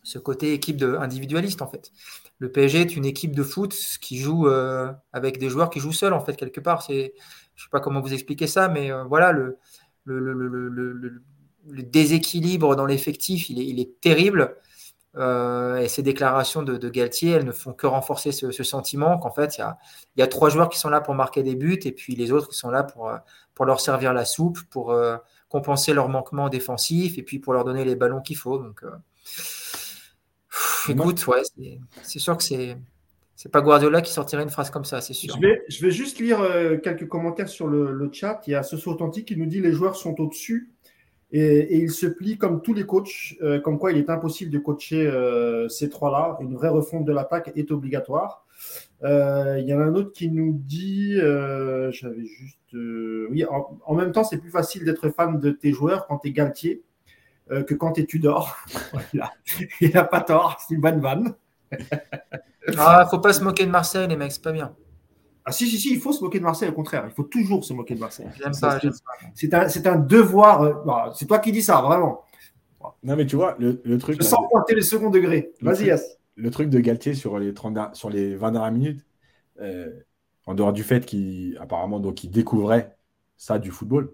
ce côté équipe de, individualiste, en fait le PSG est une équipe de foot qui joue euh, avec des joueurs qui jouent seuls, en fait, quelque part. Je ne sais pas comment vous expliquer ça, mais euh, voilà, le, le, déséquilibre dans l'effectif, il est, terrible. Euh, et ces déclarations de, Galtier, elles ne font que renforcer ce, sentiment qu'en fait, il y a, trois joueurs qui sont là pour marquer des buts et puis les autres qui sont là pour, pour leur servir la soupe, pour compenser leur manquement défensif et puis pour leur donner les ballons qu'il faut. Donc, écoute, ouais, c'est sûr que c'est. C'est pas Guardiola qui sortirait une phrase comme ça, c'est sûr. Je vais, juste lire euh, quelques commentaires sur le, chat. Il y a ce authentique qui nous dit les joueurs sont au-dessus et, il se plie comme tous les coachs, euh, comme quoi il est impossible de coacher euh, ces trois-là. Une vraie refonte de l'attaque est obligatoire. il y en a un autre qui nous dit, j'avais juste, oui, en, même temps, c'est plus facile d'être fan de tes joueurs quand tu es Galtier que quand tu es Tudor. il n'a pas tort, c'est une bonne vanne. Ah, faut pas se moquer de Marseille, les mecs, c'est pas bien. Ah si, si, si, il faut se moquer de Marseille, au contraire. Il faut toujours se moquer de Marseille. C'est un, un, devoir. Euh, bah, c'est toi qui dis ça, vraiment. Non, mais tu vois, le, le truc. Je sens pointer le second degré. Vas-y, Yass. Le truc de Galtier sur les, 30, sur les 20 dernières minutes, euh, en dehors du fait qu'il apparemment donc, il découvrait ça du football.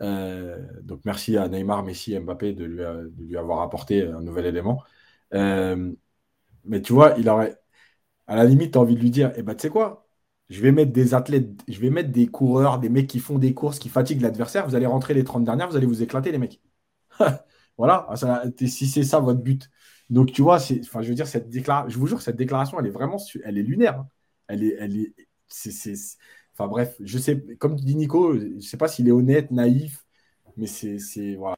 Euh, donc merci à Neymar, Messi, et Mbappé de lui, de lui, avoir apporté un nouvel élément. mais tu vois, il aurait, à la limite, tu as envie de lui dire, eh ben, tu sais quoi, je vais mettre des athlètes, je vais mettre des coureurs, des mecs qui font des courses, qui fatiguent l'adversaire, vous allez rentrer les 30 dernières, vous allez vous éclater, les mecs. voilà, si c'est ça votre but. Donc, tu vois, enfin, je veux dire, cette je vous jure, cette déclaration, elle est vraiment, elle est lunaire. Hein. Elle est, elle est, c'est, enfin, bref, je sais, comme dit Nico, je sais pas s'il est honnête, naïf, mais c'est, voilà,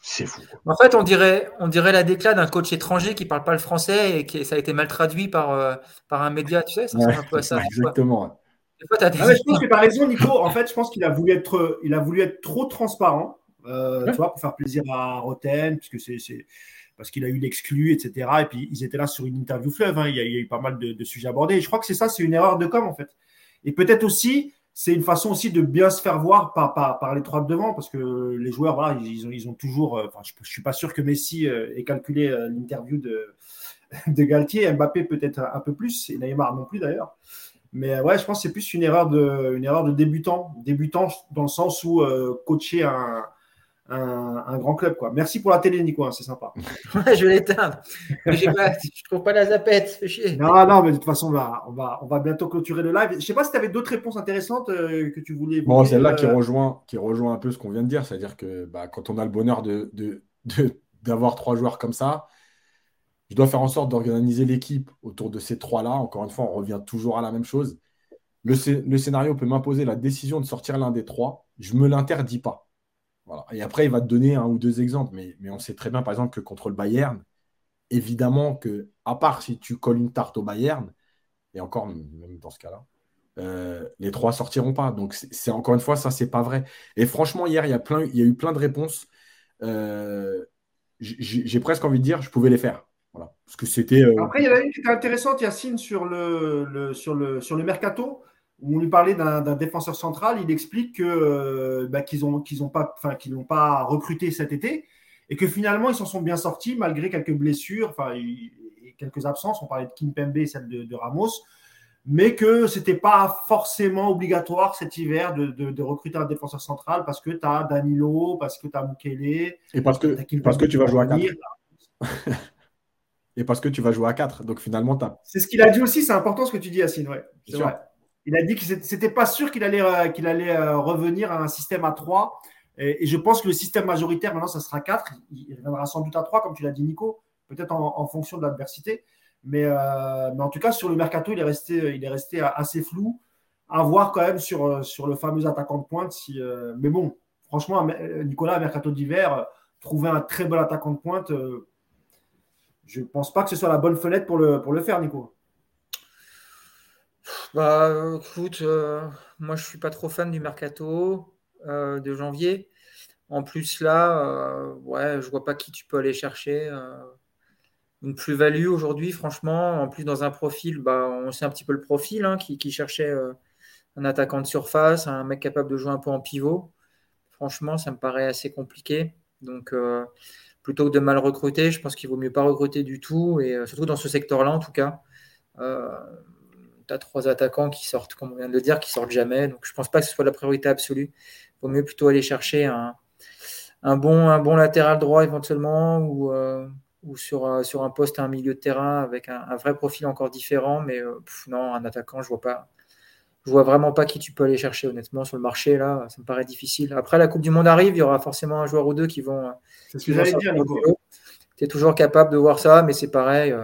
c'est fou. En fait, on dirait, on dirait la déclat d'un coach étranger qui ne parle pas le français et qui ça a été mal traduit par, euh, par un média, tu sais, ça un peu à ça. Exactement. Fois, ah, je pense que tu as raison, Nico. En fait, je pense qu'il a voulu être, il a voulu être trop transparent, euh, tu vois, pour faire plaisir à Roten, puisque c'est, parce qu'il a eu l'exclu, etc. Et puis ils étaient là sur une interview fleuve. Hein. Il, y a, il, y a, eu pas mal de, de sujets abordés. Et je crois que c'est ça, c'est une erreur de com en fait. Et peut-être aussi c'est une façon aussi de bien se faire voir par, par, les trois de devant, parce que les joueurs, voilà, ils, ont, ils ont toujours. Euh, je ne suis pas sûr que Messi euh, ait calculé euh, l'interview de, de Galtier, Mbappé peut-être un peu plus, et Neymar non plus d'ailleurs. Mais ouais, je pense que c'est plus une erreur de, une erreur de débutant, débutant dans le sens où coacher un, un, grand club. Quoi. Merci pour la télé, Nico, hein, c'est sympa. je vais l'éteindre. je ne trouve pas la zapette, Non, non, mais de toute façon, on va, on va, on va bientôt clôturer le live. Je ne sais pas si tu avais d'autres réponses intéressantes euh, que tu voulais. Bon, celle-là qui, euh, rejoint, qui rejoint un peu ce qu'on vient de dire, c'est-à-dire que bah, quand on a le bonheur de, d'avoir trois joueurs comme ça, je dois faire en sorte d'organiser l'équipe autour de ces trois-là. Encore une fois, on revient toujours à la même chose. Le, le scénario peut m'imposer la décision de sortir l'un des trois. Je ne me l'interdis pas. Et après, il va te donner un ou deux exemples, mais, on sait très bien, par exemple, que contre le Bayern, évidemment que, à part si tu colles une tarte au Bayern, et encore, même dans ce cas-là, euh, les trois sortiront pas. Donc, c'est encore une fois, ça, c'est pas vrai. Et franchement, hier, il y a, plein, il y a eu plein de réponses. Euh, j'ai presque envie de dire, je pouvais les faire. Voilà. Parce que c'était. Euh, après, il y en a une qui était intéressante, Yacine, sur le, sur le, sur le mercato où on lui parlait d'un défenseur central, il explique que euh, bah, qu'ils n'ont qu'ils ont pas, enfin qu'ils n'ont pas recruté cet été et que finalement ils s'en sont bien sortis malgré quelques blessures, enfin et quelques absences. On parlait de Kim Pembe et celle de, Ramos, mais que c'était pas forcément obligatoire cet hiver de, de, recruter un défenseur central parce que tu as Danilo, parce que tu as Mukele et parce que parce que tu vas jouer à 4. et parce que tu vas jouer à 4. Donc finalement, tu C'est ce qu'il a dit aussi, c'est important ce que tu dis, Yacine. Ouais, c'est vrai. Il a dit que c'était pas sûr qu'il allait, euh, qu'il allait euh, revenir à un système à 3. Et, je pense que le système majoritaire, maintenant, ça sera 4. Il reviendra sans doute à 3, comme tu l'as dit, Nico, peut-être en, fonction de l'adversité. Mais, euh, mais, en tout cas, sur le mercato, il est resté, assez flou. À voir quand même sur, le fameux attaquant de pointe. Mais bon, franchement, Nicolas, mercato d'hiver, trouver un très bon attaquant de pointe, je ne pense pas que ce soit la bonne fenêtre pour le faire, Nico. Bah, écoute, euh, moi je suis pas trop fan du mercato euh, de janvier. En plus là, euh, ouais, je vois pas qui tu peux aller chercher une plus-value aujourd'hui, franchement. En plus dans un profil, bah, on sait un petit peu le profil hein, qui, cherchait un attaquant de surface, un mec capable de jouer un peu en pivot. Franchement, ça me paraît assez compliqué. Donc plutôt que de mal recruter, je pense qu'il vaut mieux pas recruter du tout, et surtout dans ce secteur-là en tout cas tu as trois attaquants qui sortent, comme on vient de le dire, qui sortent jamais. Donc je ne pense pas que ce soit la priorité absolue. Il vaut mieux plutôt aller chercher un, bon, un bon latéral droit éventuellement ou, euh, ou sur, euh, sur un poste à un milieu de terrain avec un, vrai profil encore différent. Mais euh, non, un attaquant, je vois pas. Je vois vraiment pas qui tu peux aller chercher honnêtement sur le marché là, ça me paraît difficile. Après la Coupe du Monde arrive, il y aura forcément un joueur ou deux qui vont. C'est ce que j'allais dire, tu es toujours capable de voir ça, mais c'est pareil.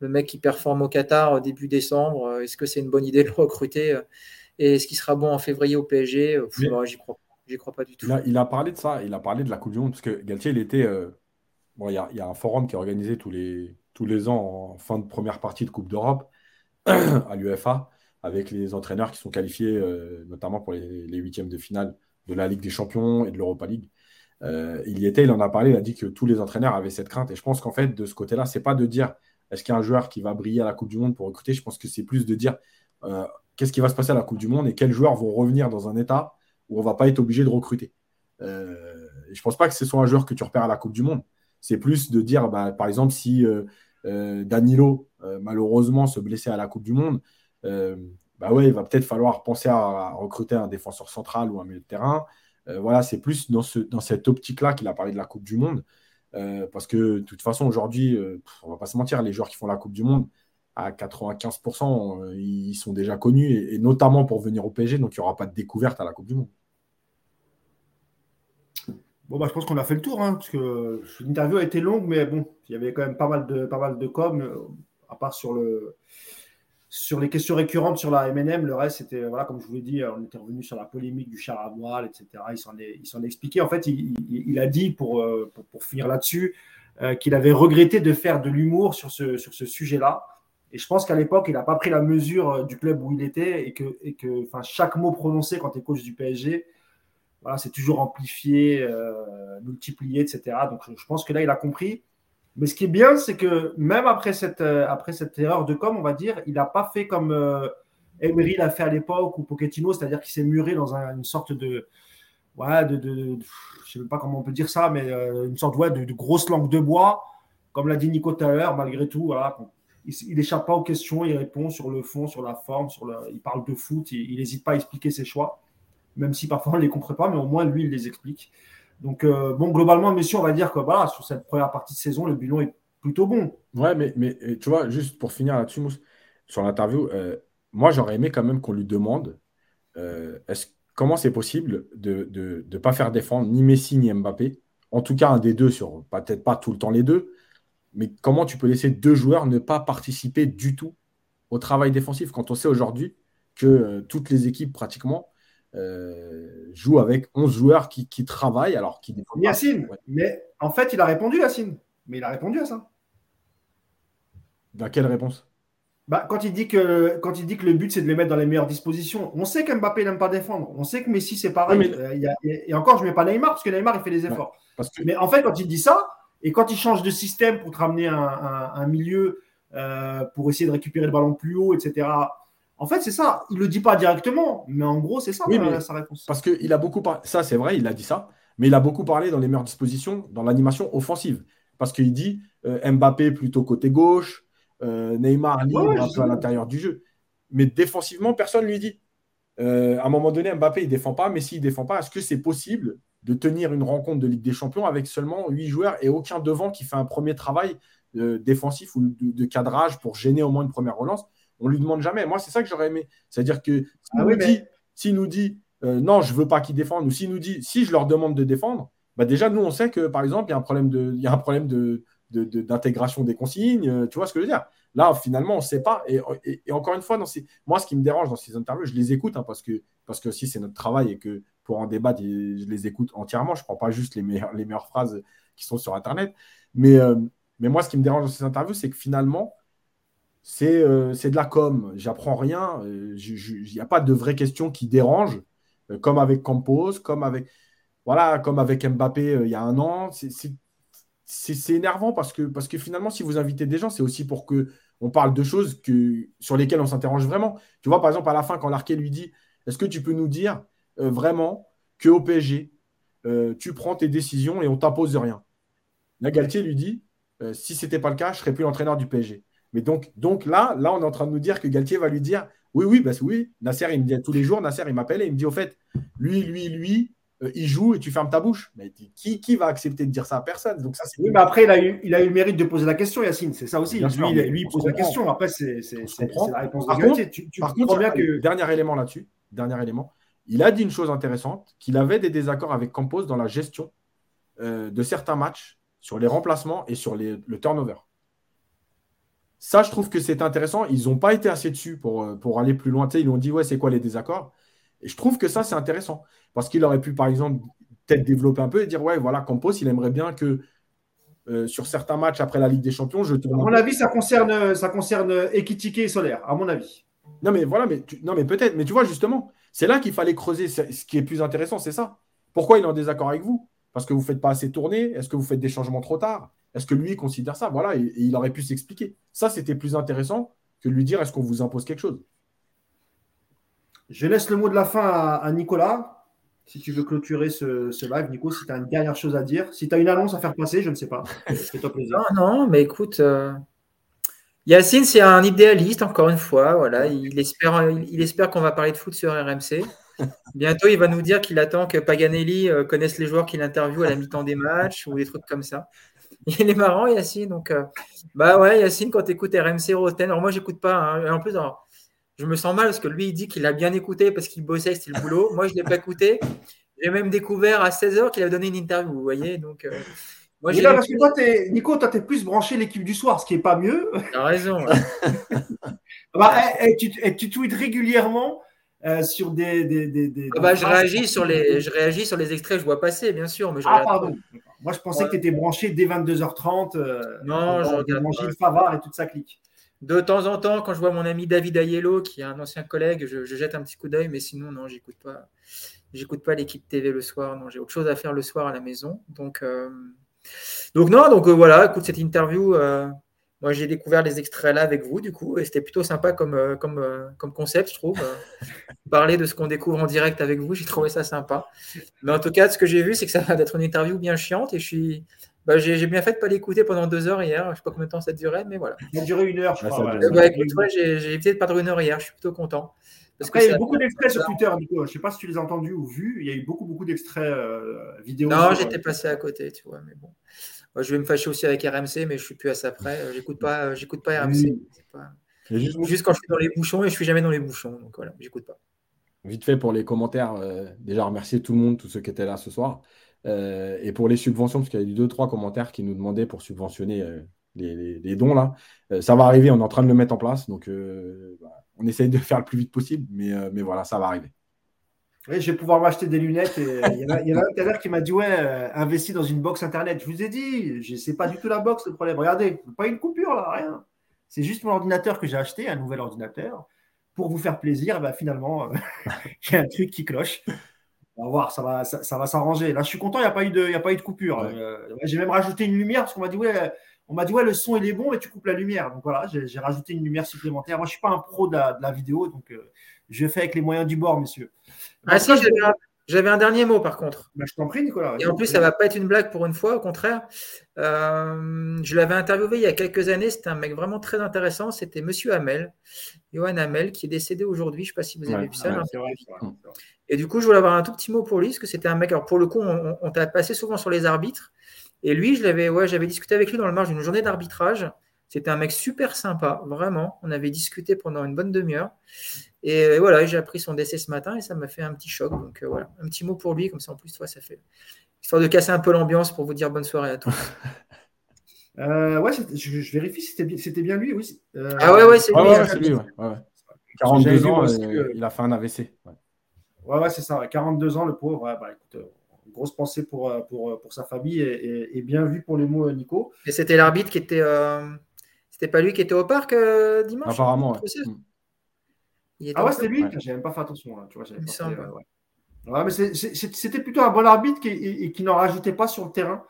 Le mec qui performe au Qatar début décembre, est-ce que c'est une bonne idée de le recruter Et est-ce qu'il sera bon en février au PSG J'y crois, crois pas du tout. Il a, parlé de ça, il a parlé de la Coupe du Monde, parce que Galtier, il était. bon, il y, y, a un forum qui est organisé tous les, tous les ans en fin de première partie de Coupe d'Europe à l'UFA avec les entraîneurs qui sont qualifiés euh, notamment pour les, huitièmes de finale de la Ligue des Champions et de l'Europa League. Euh, il y était, il en a parlé, il a dit que tous les entraîneurs avaient cette crainte. Et je pense qu'en fait, de ce côté-là, c'est pas de dire est-ce qu'il y a un joueur qui va briller à la Coupe du Monde pour recruter? Je pense que c'est plus de dire euh, qu'est-ce qui va se passer à la Coupe du Monde et quels joueurs vont revenir dans un état où on va pas être obligé de recruter. je ne pense pas que ce soit un joueur que tu repères à la Coupe du Monde. C'est plus de dire, bah, par exemple, si Danilo, malheureusement, se blessait à la Coupe du Monde, euh, bah ouais, il va peut-être falloir penser à, recruter un défenseur central ou un milieu de terrain. Euh, voilà, c'est plus dans cette optique-là qu'il a parlé de la Coupe du Monde. Euh, parce que de toute façon, aujourd'hui, on va pas se mentir, les joueurs qui font la Coupe du Monde, à 95%, ils sont déjà connus, et, notamment pour venir au PSG, donc il n'y aura pas de découverte à la Coupe du Monde. Bon, bah, je pense qu'on a fait le tour, hein, parce que l'interview a été longue, mais bon, il y avait quand même pas mal de, pas mal de com, à part sur le, sur les questions récurrentes sur la MNM, le reste, c'était, voilà, comme je vous l'ai dit, on était revenu sur la polémique du char à voile, etc. Il s'en est, expliqué. En fait, il, a dit, pour, euh, finir là-dessus, euh, qu'il avait regretté de faire de l'humour sur ce, sujet-là. Et je pense qu'à l'époque, il n'a pas pris la mesure euh, du club où il était et que, enfin, chaque mot prononcé quand tu es coach du PSG, c'est toujours amplifié, multiplié, etc. Donc, je pense que là, il a compris. Mais ce qui est bien, c'est que même après cette, euh, après cette erreur de com, on va dire, il n'a pas fait comme euh, Emery l'a fait à l'époque ou Pochettino, c'est-à-dire qu'il s'est muré dans une sorte de, ouais, de, de, je ne sais pas comment on peut dire ça, mais euh, une sorte ouais, de, grosse langue de bois, comme l'a dit Nico tout à l'heure, malgré tout, il n'échappe pas aux questions, il répond sur le fond, sur la forme, il parle de foot, il n'hésite pas à expliquer ses choix, même si parfois on ne les comprend pas, mais au moins lui, il les explique. Donc, euh, bon, globalement, messieurs, on va dire que voilà, sur cette première partie de saison, le bilan est plutôt bon. Ouais, mais, mais tu vois, juste pour finir là-dessus, sur l'interview, euh, moi, j'aurais aimé quand même qu'on lui demande euh, comment c'est possible de ne pas faire défendre ni Messi ni Mbappé? En tout cas, un des deux, sur peut-être pas tout le temps les deux, mais comment tu peux laisser deux joueurs ne pas participer du tout au travail défensif quand on sait aujourd'hui que toutes les équipes, pratiquement, joue avec 11 joueurs qui, travaillent. Alors, qui Yacine, mais en fait, il a répondu, Yacine. Mais il a répondu à ça. Dans quelle réponse? Bah, quand, il dit que, quand il dit que le but, c'est de les mettre dans les meilleures dispositions, on sait qu'Mbappé n'aime pas défendre. On sait que Messi, c'est pareil. Euh, et encore, je ne mets pas Neymar parce que Neymar, il fait des efforts. Mais en fait, quand il dit ça, et quand il change de système pour te ramener un, milieu, euh, pour essayer de récupérer le ballon plus haut, etc., en fait, c'est ça. Il ne le dit pas directement, mais en gros, c'est ça sa réponse. Parce qu'il a beaucoup parlé, ça c'est vrai, il a dit ça, mais il a beaucoup parlé dans les meilleures dispositions, dans l'animation offensive. Parce qu'il dit euh, Mbappé plutôt côté gauche, euh, Neymar libre un peu à l'intérieur du jeu. Mais défensivement, personne ne lui dit. Euh, à un moment donné, Mbappé, il ne défend pas, mais s'il ne défend pas, est-ce que c'est possible de tenir une rencontre de Ligue des Champions avec seulement 8 joueurs et aucun devant qui fait un premier travail défensif ou de, cadrage pour gêner au moins une première relance? On lui demande jamais. Moi, c'est ça que j'aurais aimé. C'est-à-dire que s'il ah nous, dit, nous dit euh, non, je veux pas qu'ils défendent, ou s'il nous dit si je leur demande de défendre, bah déjà, nous, on sait que par exemple, il y a un problème de, il y a un problème de, d'intégration des consignes. Euh, tu vois ce que je veux dire? Là, finalement, on ne sait pas. Et, encore une fois, dans moi, ce qui me dérange dans ces interviews, je les écoute hein, parce que parce que si c'est notre travail et que pour en débattre, je les écoute entièrement. Je ne prends pas juste les meilleures, les meilleures phrases qui sont sur Internet. Mais, euh, mais moi, ce qui me dérange dans ces interviews, c'est que finalement, euh, c'est de la com. J'apprends rien. Il euh, n'y a pas de vraies questions qui dérangent, euh, comme avec Campos, comme avec, voilà, comme avec Mbappé il y a un an. C'est énervant parce que, parce que finalement, si vous invitez des gens, c'est aussi pour que on parle de choses que, sur lesquelles on s'interroge vraiment. Tu vois, par exemple, à la fin, quand Larquet lui dit Est-ce que tu peux nous dire vraiment qu'au PSG, tu prends tes décisions et on t'impose rien? Galtier lui dit Si ce n'était pas le cas, je ne serais plus l'entraîneur du PSG. Mais donc, donc là, là, on est en train de nous dire que Galtier va lui dire oui, oui, bah, oui. Nasser, il me dit tous les jours, Nasser, il m'appelle et il me dit au fait, lui, lui, lui, euh, il joue et tu fermes ta bouche. Mais qui, qui va accepter de dire ça à personne? Donc ça, Oui, mais après, il a, eu, il a eu le mérite de poser la question, Yacine. C'est ça aussi. lui, il, pose la question. Après, c'est la réponse de Galtier. tu, par contre, bien que... dernier élément là-dessus, dernier élément, il a dit une chose intéressante, qu'il avait des désaccords avec Campos dans la gestion euh, de certains matchs sur les remplacements et sur le turnover. Ça, je trouve que c'est intéressant. Ils n'ont pas été assez dessus pour, euh, pour aller plus loin. ils ont dit, ouais, c'est quoi les désaccords? Et je trouve que ça, c'est intéressant. Parce qu'il aurait pu, par exemple, peut-être développer un peu et dire, ouais, voilà, Campos, il aimerait bien que euh, sur certains matchs après la Ligue des Champions, je tourne. À mon avis, ça concerne, ça concerne Ekitike et Solaire, à mon avis. Non, mais voilà, mais, non, mais peut-être. Mais tu vois, justement, c'est là qu'il fallait creuser. Ce qui est plus intéressant, c'est ça. Pourquoi il est en désaccord avec vous? Parce que vous ne faites pas assez tourner? Est-ce que vous faites des changements trop tard? Est-ce que lui considère ça? Voilà, et, il aurait pu s'expliquer. Ça, c'était plus intéressant que de lui dire est-ce qu'on vous impose quelque chose? Je laisse le mot de la fin à, Nicolas. Si tu veux clôturer ce, live, Nico, si tu as une dernière chose à dire, si tu as une annonce à faire passer, je ne sais pas. Fais-toi plaisir. Non, non, mais écoute, euh, Yacine, c'est un idéaliste, encore une fois. Voilà, il espère, il espère qu'on va parler de foot sur RMC. Bientôt, il va nous dire qu'il attend que Paganelli euh, connaisse les joueurs qu'il interviewe à la mi-temps des matchs ou des trucs comme ça. Il est marrant, Yacine. Donc, euh, bah ouais, Yacine, quand tu écoutes RMC Roten, alors moi, j'écoute pas. Hein. en plus, je me sens mal parce que lui, il dit qu'il a bien écouté parce qu'il bossait, c'était le boulot. Moi, je ne l'ai pas écouté. J'ai même découvert à 16h qu'il a donné une interview, vous voyez. Donc, euh, moi, là, parce que toi, es, Nico, toi, tu es plus branché l'équipe du soir, ce qui n'est pas mieux. Tu as raison. bah, et, tu, et, tu, tweets régulièrement euh, sur des. des, des, ah bah, je, réagis sur les, je réagis sur les extraits que je vois passer, bien sûr. Mais ah, pardon. Moi, je pensais que tu étais branché dès 22h30. Euh, non, je regarde. Gilles Favard et toute sa clique. De temps en temps, quand je vois mon ami David Ayello, qui est un ancien collègue, je, jette un petit coup d'œil, mais sinon, non, j'écoute pas. J'écoute pas l'équipe TV le soir. Non, j'ai autre chose à faire le soir à la maison. Donc, euh, donc non, donc voilà, écoute, cette interview, moi, j'ai découvert les extraits là avec vous, du coup, et c'était plutôt sympa comme, euh, comme, euh, comme concept, je trouve. Euh, parler de ce qu'on découvre en direct avec vous, j'ai trouvé ça sympa. Mais en tout cas, ce que j'ai vu, c'est que ça va être une interview bien chiante, et je suis. Bah, j'ai bien fait de ne pas l'écouter pendant deux heures hier. Je ne sais pas combien de temps ça durait, mais voilà. Ça a duré une heure, je crois. Bah, écoute, j'ai évité de perdre une heure hier. Je suis plutôt content. Parce il y a eu beaucoup d'extraits sur Twitter, Nico. Je ne sais pas si tu les as entendus ou vus. Il y a eu beaucoup, beaucoup d'extraits vidéo. Non, j'étais passé à côté, tu vois, mais bon je vais me fâcher aussi avec RMC, mais je suis plus à ça près. Euh, j'écoute pas, euh, j'écoute pas RMC. Juste... quand je suis dans les bouchons et je suis jamais dans les bouchons. Donc voilà, j'écoute pas. Vite fait pour les commentaires, euh, déjà remercier tout le monde, tous ceux qui étaient là ce soir. et pour les subventions, parce qu'il y a eu deux, trois commentaires qui nous demandaient pour subventionner les, dons là. ça va arriver, on est en train de le mettre en place. Donc bah, on essaye de le faire le plus vite possible, mais, mais voilà, ça va arriver. Oui, je vais pouvoir m'acheter des lunettes. Et, il y en a, il y en a un tout à l'heure qui m'a dit Ouais, euh, investis dans une box internet. Je vous ai dit, je sais pas du tout la box le problème. Regardez, pas une coupure là, rien. C'est juste mon ordinateur que j'ai acheté, un nouvel ordinateur. Pour vous faire plaisir, bah, finalement, euh, il y a un truc qui cloche. On va voir, ça va, ça, va s'arranger. Là, je suis content, il n'y a, pas eu de, a pas eu de coupure. Euh, j'ai même rajouté une lumière parce qu'on m'a dit Ouais, on m'a dit ouais, le son il est bon, mais tu coupes la lumière. Donc voilà, j'ai rajouté une lumière supplémentaire. Moi, je suis pas un pro de la, vidéo, donc je fais avec les moyens du bord, messieurs. Ah si, j'avais un, dernier mot par contre. Bah, je t'en prie, Nicolas. Et en plus, ça ne va pas être une blague pour une fois, au contraire. Euh, je l'avais interviewé il y a quelques années. C'était un mec vraiment très intéressant. C'était Monsieur Hamel, Johan Hamel, qui est décédé aujourd'hui. Je ne sais pas si vous avez vu ça. Et du coup, je voulais avoir un tout petit mot pour lui, parce que c'était un mec. Alors, pour le coup, on, t'a passé souvent sur les arbitres. Et lui, je l'avais, ouais, j'avais discuté avec lui dans le marge d'une journée d'arbitrage. C'était un mec super sympa, vraiment. On avait discuté pendant une bonne demi-heure. Et voilà, j'ai appris son décès ce matin et ça m'a fait un petit choc. Donc euh, voilà, un petit mot pour lui, comme ça en plus, toi, ça fait histoire de casser un peu l'ambiance pour vous dire bonne soirée à tous. Euh, ouais, je, vérifie si c'était bien, lui, oui. Euh, ah ouais, ouais, c'est lui. Ouais, lui ouais, 42 ans, il a fait un AVC. Ouais, ouais, c'est ça. 42 ans, le pauvre. Bah, écoute, grosse pensée pour, pour, pour sa famille et, bien vu pour les mots, Nico. Et c'était l'arbitre qui était. C'était pas lui qui était au parc dimanche? Apparemment, ah ouais, c'était lui? J'ai même pas fait attention. Là, tu vois, ouais, mais c'était plutôt un bon arbitre qui, et, qui n'en rajoutait pas sur le terrain.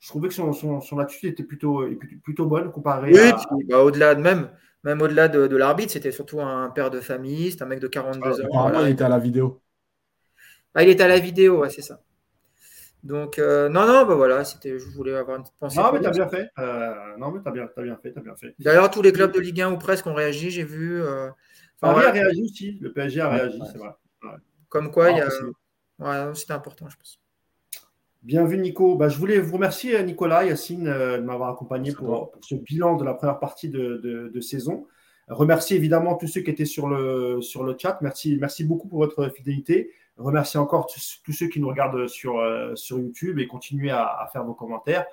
Je trouvais que son, son, son attitude était plutôt, plutôt bonne comparée oui, à. Bah, au-delà de même, même au-delà de, de l'arbitre, c'était surtout un père de famille, c'était un mec de 42 ah, ans. il était à la vidéo. Ah, il était à la vidéo, ouais, c'est ça. Donc, euh, non, non, bah voilà, c'était, je voulais avoir une petite pensée. Non, mais t'as bien fait. Euh, non, mais t'as bien, as bien fait, as bien fait. D'ailleurs, tous les clubs de Ligue 1 ou presque ont réagi, j'ai vu. Euh, Paris a réagi aussi, le PSG a réagi, c'est vrai. Comme quoi, il y a. Ouais, c'était important, je pense. Bien vu, Nico. Bah, je voulais vous remercier, Nicolas, Yacine, euh, de m'avoir accompagné pour, ce bilan de la première partie de, saison. Remercier évidemment tous ceux qui étaient sur le, sur le chat. Merci, merci beaucoup pour votre fidélité. Remercier encore tous, ceux qui nous regardent sur, euh, sur YouTube et continuez à, faire vos commentaires.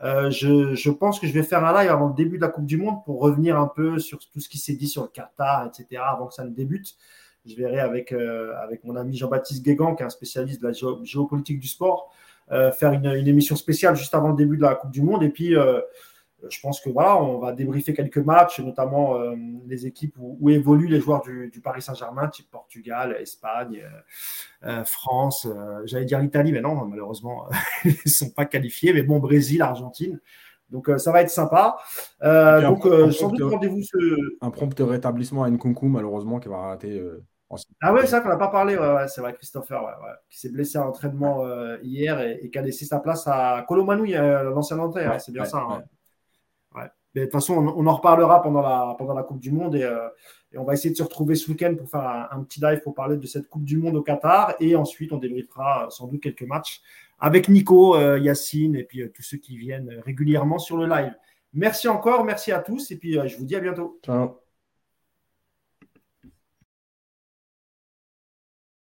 Je, je, pense que je vais faire un live avant le début de la Coupe du Monde pour revenir un peu sur tout ce qui s'est dit sur le Qatar, etc., avant que ça ne débute. Je verrai avec, avec mon ami Jean-Baptiste Guégan, qui est un spécialiste de la géopolitique du sport, faire une, une, émission spéciale juste avant le début de la Coupe du Monde. Et puis, euh, je pense que voilà, on va débriefer quelques matchs, notamment euh, les équipes où, évoluent les joueurs du, Paris Saint-Germain, type Portugal, Espagne, euh, France. J'allais dire l'Italie, mais non, malheureusement, ils ne sont pas qualifiés. Mais bon, Brésil, Argentine. Donc ça va être sympa. donc sans doute rendez-vous ce... Un prompt rétablissement à Nkunku, malheureusement, qui va rater. Ah ouais, c'est ça qu'on n'a pas parlé. c'est vrai, Christopher, qui s'est blessé à l'entraînement hier et, qui a laissé sa place à Colomano, l'ancien entraîneur. c'est bien ça. Hein de toute façon, on, en reparlera pendant la, Coupe du Monde euh, et, on va essayer de se retrouver ce week-end pour faire un, petit live pour parler de cette Coupe du Monde au Qatar. Et ensuite, on débriefera euh, sans doute quelques matchs avec Nico, euh, Yacine et puis tous ceux qui viennent régulièrement sur le live. Merci encore, merci à tous et puis je vous dis à bientôt. Ciao.